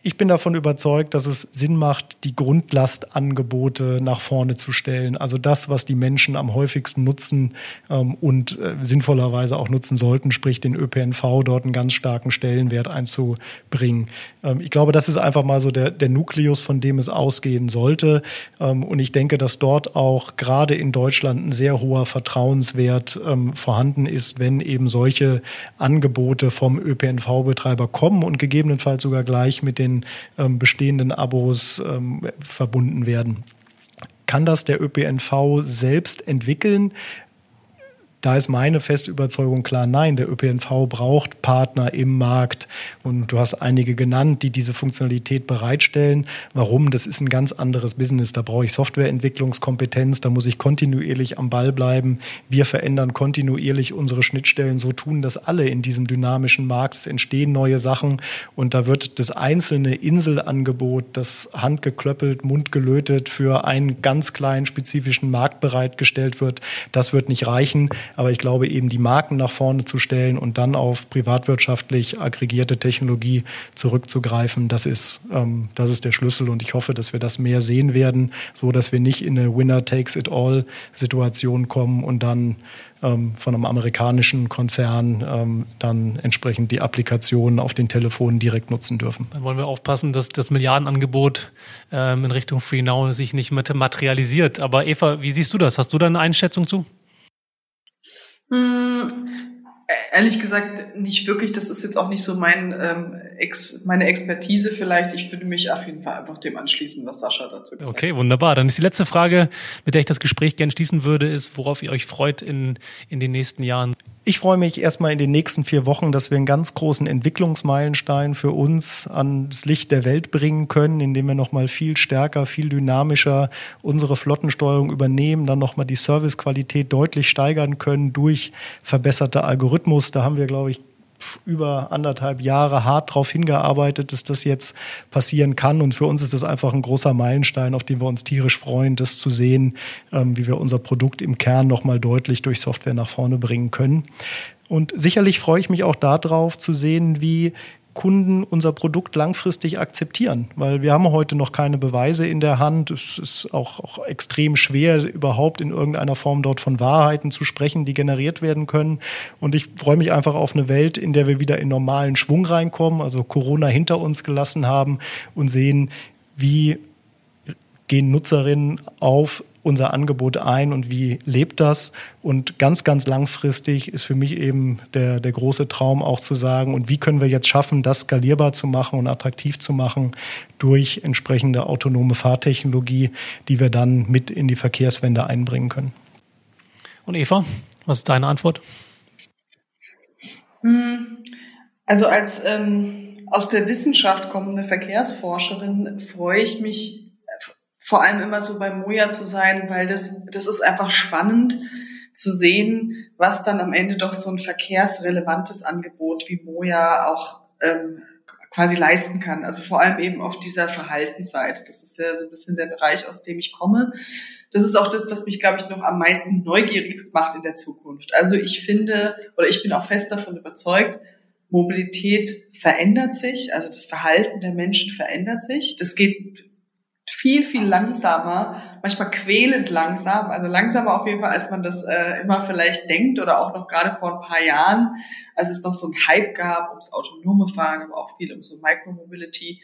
ich bin davon überzeugt, dass es Sinn macht, die Grundlastangebote nach vorne zu stellen. Also das, was die Menschen am häufigsten nutzen ähm, und äh, sinnvollerweise auch nutzen sollten, sprich den ÖPNV dort einen ganz starken Stellenwert einzubringen. Ähm, ich glaube, das ist einfach mal so der, der Nukleus, von dem es ausgehen sollte. Ähm, und ich denke, dass dort auch gerade in Deutschland ein sehr hoher Vertrauenswert ähm, vorhanden ist, wenn eben solche Angebote vom ÖPNV-Betreiber kommen und gegebenenfalls sogar gleich mit den den ähm, bestehenden Abos ähm, verbunden werden. Kann das der ÖPNV selbst entwickeln? Da ist meine feste Überzeugung klar, nein, der ÖPNV braucht Partner im Markt. Und du hast einige genannt, die diese Funktionalität bereitstellen. Warum? Das ist ein ganz anderes Business. Da brauche ich Softwareentwicklungskompetenz, da muss ich kontinuierlich am Ball bleiben. Wir verändern kontinuierlich unsere Schnittstellen. So tun das alle in diesem dynamischen Markt. Es entstehen neue Sachen und da wird das einzelne Inselangebot, das handgeklöppelt, mundgelötet für einen ganz kleinen spezifischen Markt bereitgestellt wird, das wird nicht reichen. Aber ich glaube, eben die Marken nach vorne zu stellen und dann auf privatwirtschaftlich aggregierte Technologie zurückzugreifen, das ist, ähm, das ist der Schlüssel. Und ich hoffe, dass wir das mehr sehen werden, so dass wir nicht in eine Winner-takes-it-all-Situation kommen und dann ähm, von einem amerikanischen Konzern ähm, dann entsprechend die Applikationen auf den Telefonen direkt nutzen dürfen. Dann wollen wir aufpassen, dass das Milliardenangebot ähm, in Richtung FreeNow sich nicht materialisiert. Aber Eva, wie siehst du das? Hast du da eine Einschätzung zu? Hm, ehrlich gesagt nicht wirklich. Das ist jetzt auch nicht so mein, ähm, Ex, meine Expertise vielleicht. Ich würde mich auf jeden Fall einfach dem anschließen, was Sascha dazu gesagt hat. Okay, wunderbar. Dann ist die letzte Frage, mit der ich das Gespräch gerne schließen würde, ist, worauf ihr euch freut in, in den nächsten Jahren. Ich freue mich erstmal in den nächsten vier Wochen, dass wir einen ganz großen Entwicklungsmeilenstein für uns ans Licht der Welt bringen können, indem wir nochmal viel stärker, viel dynamischer unsere Flottensteuerung übernehmen, dann nochmal die Servicequalität deutlich steigern können durch verbesserte Algorithmus. Da haben wir, glaube ich, über anderthalb Jahre hart darauf hingearbeitet, dass das jetzt passieren kann. Und für uns ist das einfach ein großer Meilenstein, auf den wir uns tierisch freuen, das zu sehen, ähm, wie wir unser Produkt im Kern nochmal deutlich durch Software nach vorne bringen können. Und sicherlich freue ich mich auch darauf zu sehen, wie Kunden unser Produkt langfristig akzeptieren, weil wir haben heute noch keine Beweise in der Hand. Es ist auch, auch, extrem schwer, überhaupt in irgendeiner Form dort von Wahrheiten zu sprechen, die generiert werden können. Und ich freue mich einfach auf eine Welt, in der wir wieder in normalen Schwung reinkommen, also Corona hinter uns gelassen haben und sehen, wie gehen Nutzerinnen auf unser Angebot ein und wie lebt das? Und ganz, ganz langfristig ist für mich eben der, der große Traum auch zu sagen, und wie können wir jetzt schaffen, das skalierbar zu machen und attraktiv zu machen durch entsprechende autonome Fahrtechnologie, die wir dann mit in die Verkehrswende einbringen können. Und Eva, was ist deine Antwort? Hm, also als ähm, aus der Wissenschaft kommende Verkehrsforscherin freue ich mich vor allem immer so bei Moja zu sein, weil das, das ist einfach spannend zu sehen, was dann am Ende doch so ein verkehrsrelevantes Angebot wie Moja auch ähm, quasi leisten kann. Also vor allem eben auf dieser Verhaltensseite. Das ist ja so ein bisschen der Bereich, aus dem ich komme. Das ist auch das, was mich, glaube ich, noch am meisten neugierig macht in der Zukunft. Also ich finde, oder ich bin auch fest davon überzeugt, Mobilität verändert sich, also das Verhalten der Menschen verändert sich. Das geht viel, viel langsamer, manchmal quälend langsam, also langsamer auf jeden Fall, als man das äh, immer vielleicht denkt oder auch noch gerade vor ein paar Jahren, als es noch so einen Hype gab ums autonome Fahren, aber auch viel um so Micromobility.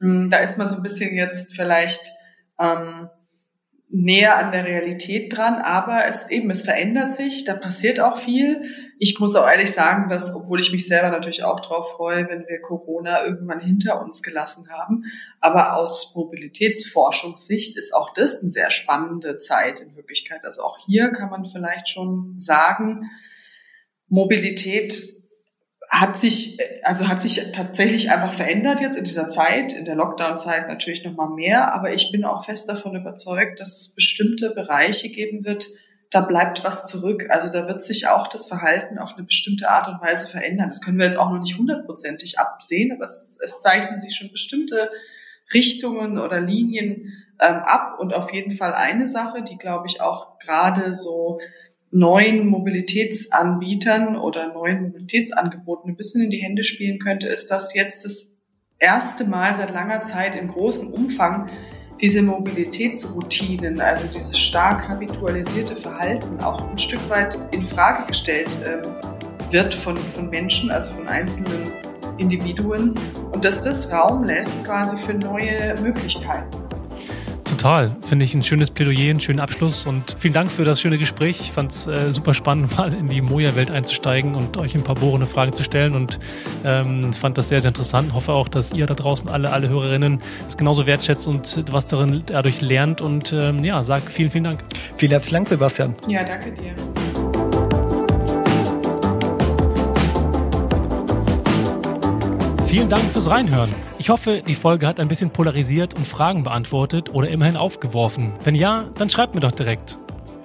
Hm, da ist man so ein bisschen jetzt vielleicht ähm, näher an der Realität dran, aber es eben, es verändert sich, da passiert auch viel. Ich muss auch ehrlich sagen, dass, obwohl ich mich selber natürlich auch drauf freue, wenn wir Corona irgendwann hinter uns gelassen haben, aber aus Mobilitätsforschungssicht ist auch das eine sehr spannende Zeit in Wirklichkeit. Also auch hier kann man vielleicht schon sagen, Mobilität hat sich, also hat sich tatsächlich einfach verändert jetzt in dieser Zeit, in der Lockdown-Zeit natürlich noch mal mehr, aber ich bin auch fest davon überzeugt, dass es bestimmte Bereiche geben wird, da bleibt was zurück. Also da wird sich auch das Verhalten auf eine bestimmte Art und Weise verändern. Das können wir jetzt auch noch nicht hundertprozentig absehen, aber es, es zeichnen sich schon bestimmte Richtungen oder Linien ähm, ab. Und auf jeden Fall eine Sache, die, glaube ich, auch gerade so neuen Mobilitätsanbietern oder neuen Mobilitätsangeboten ein bisschen in die Hände spielen könnte, ist, dass jetzt das erste Mal seit langer Zeit in großem Umfang diese Mobilitätsroutinen, also dieses stark habitualisierte Verhalten auch ein Stück weit in Frage gestellt ähm, wird von, von Menschen, also von einzelnen Individuen und dass das Raum lässt quasi für neue Möglichkeiten. Total. Finde ich ein schönes Plädoyer, einen schönen Abschluss und vielen Dank für das schöne Gespräch. Ich fand es äh, super spannend, mal in die Moja-Welt einzusteigen und euch ein paar bohrende Fragen zu stellen und ähm, fand das sehr, sehr interessant. Hoffe auch, dass ihr da draußen alle, alle Hörerinnen es genauso wertschätzt und was darin dadurch lernt und ähm, ja, sag vielen, vielen Dank. Vielen herzlichen Dank, Sebastian. Ja, danke dir. Vielen Dank fürs Reinhören. Ich hoffe, die Folge hat ein bisschen polarisiert und Fragen beantwortet oder immerhin aufgeworfen. Wenn ja, dann schreibt mir doch direkt.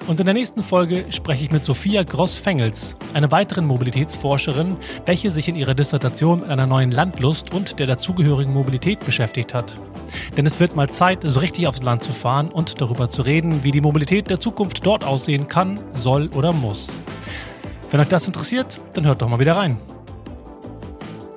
Und in der nächsten Folge spreche ich mit Sophia Gross-Fengels, einer weiteren Mobilitätsforscherin, welche sich in ihrer Dissertation mit einer neuen Landlust und der dazugehörigen Mobilität beschäftigt hat. Denn es wird mal Zeit, so richtig aufs Land zu fahren und darüber zu reden, wie die Mobilität der Zukunft dort aussehen kann, soll oder muss. Wenn euch das interessiert, dann hört doch mal wieder rein.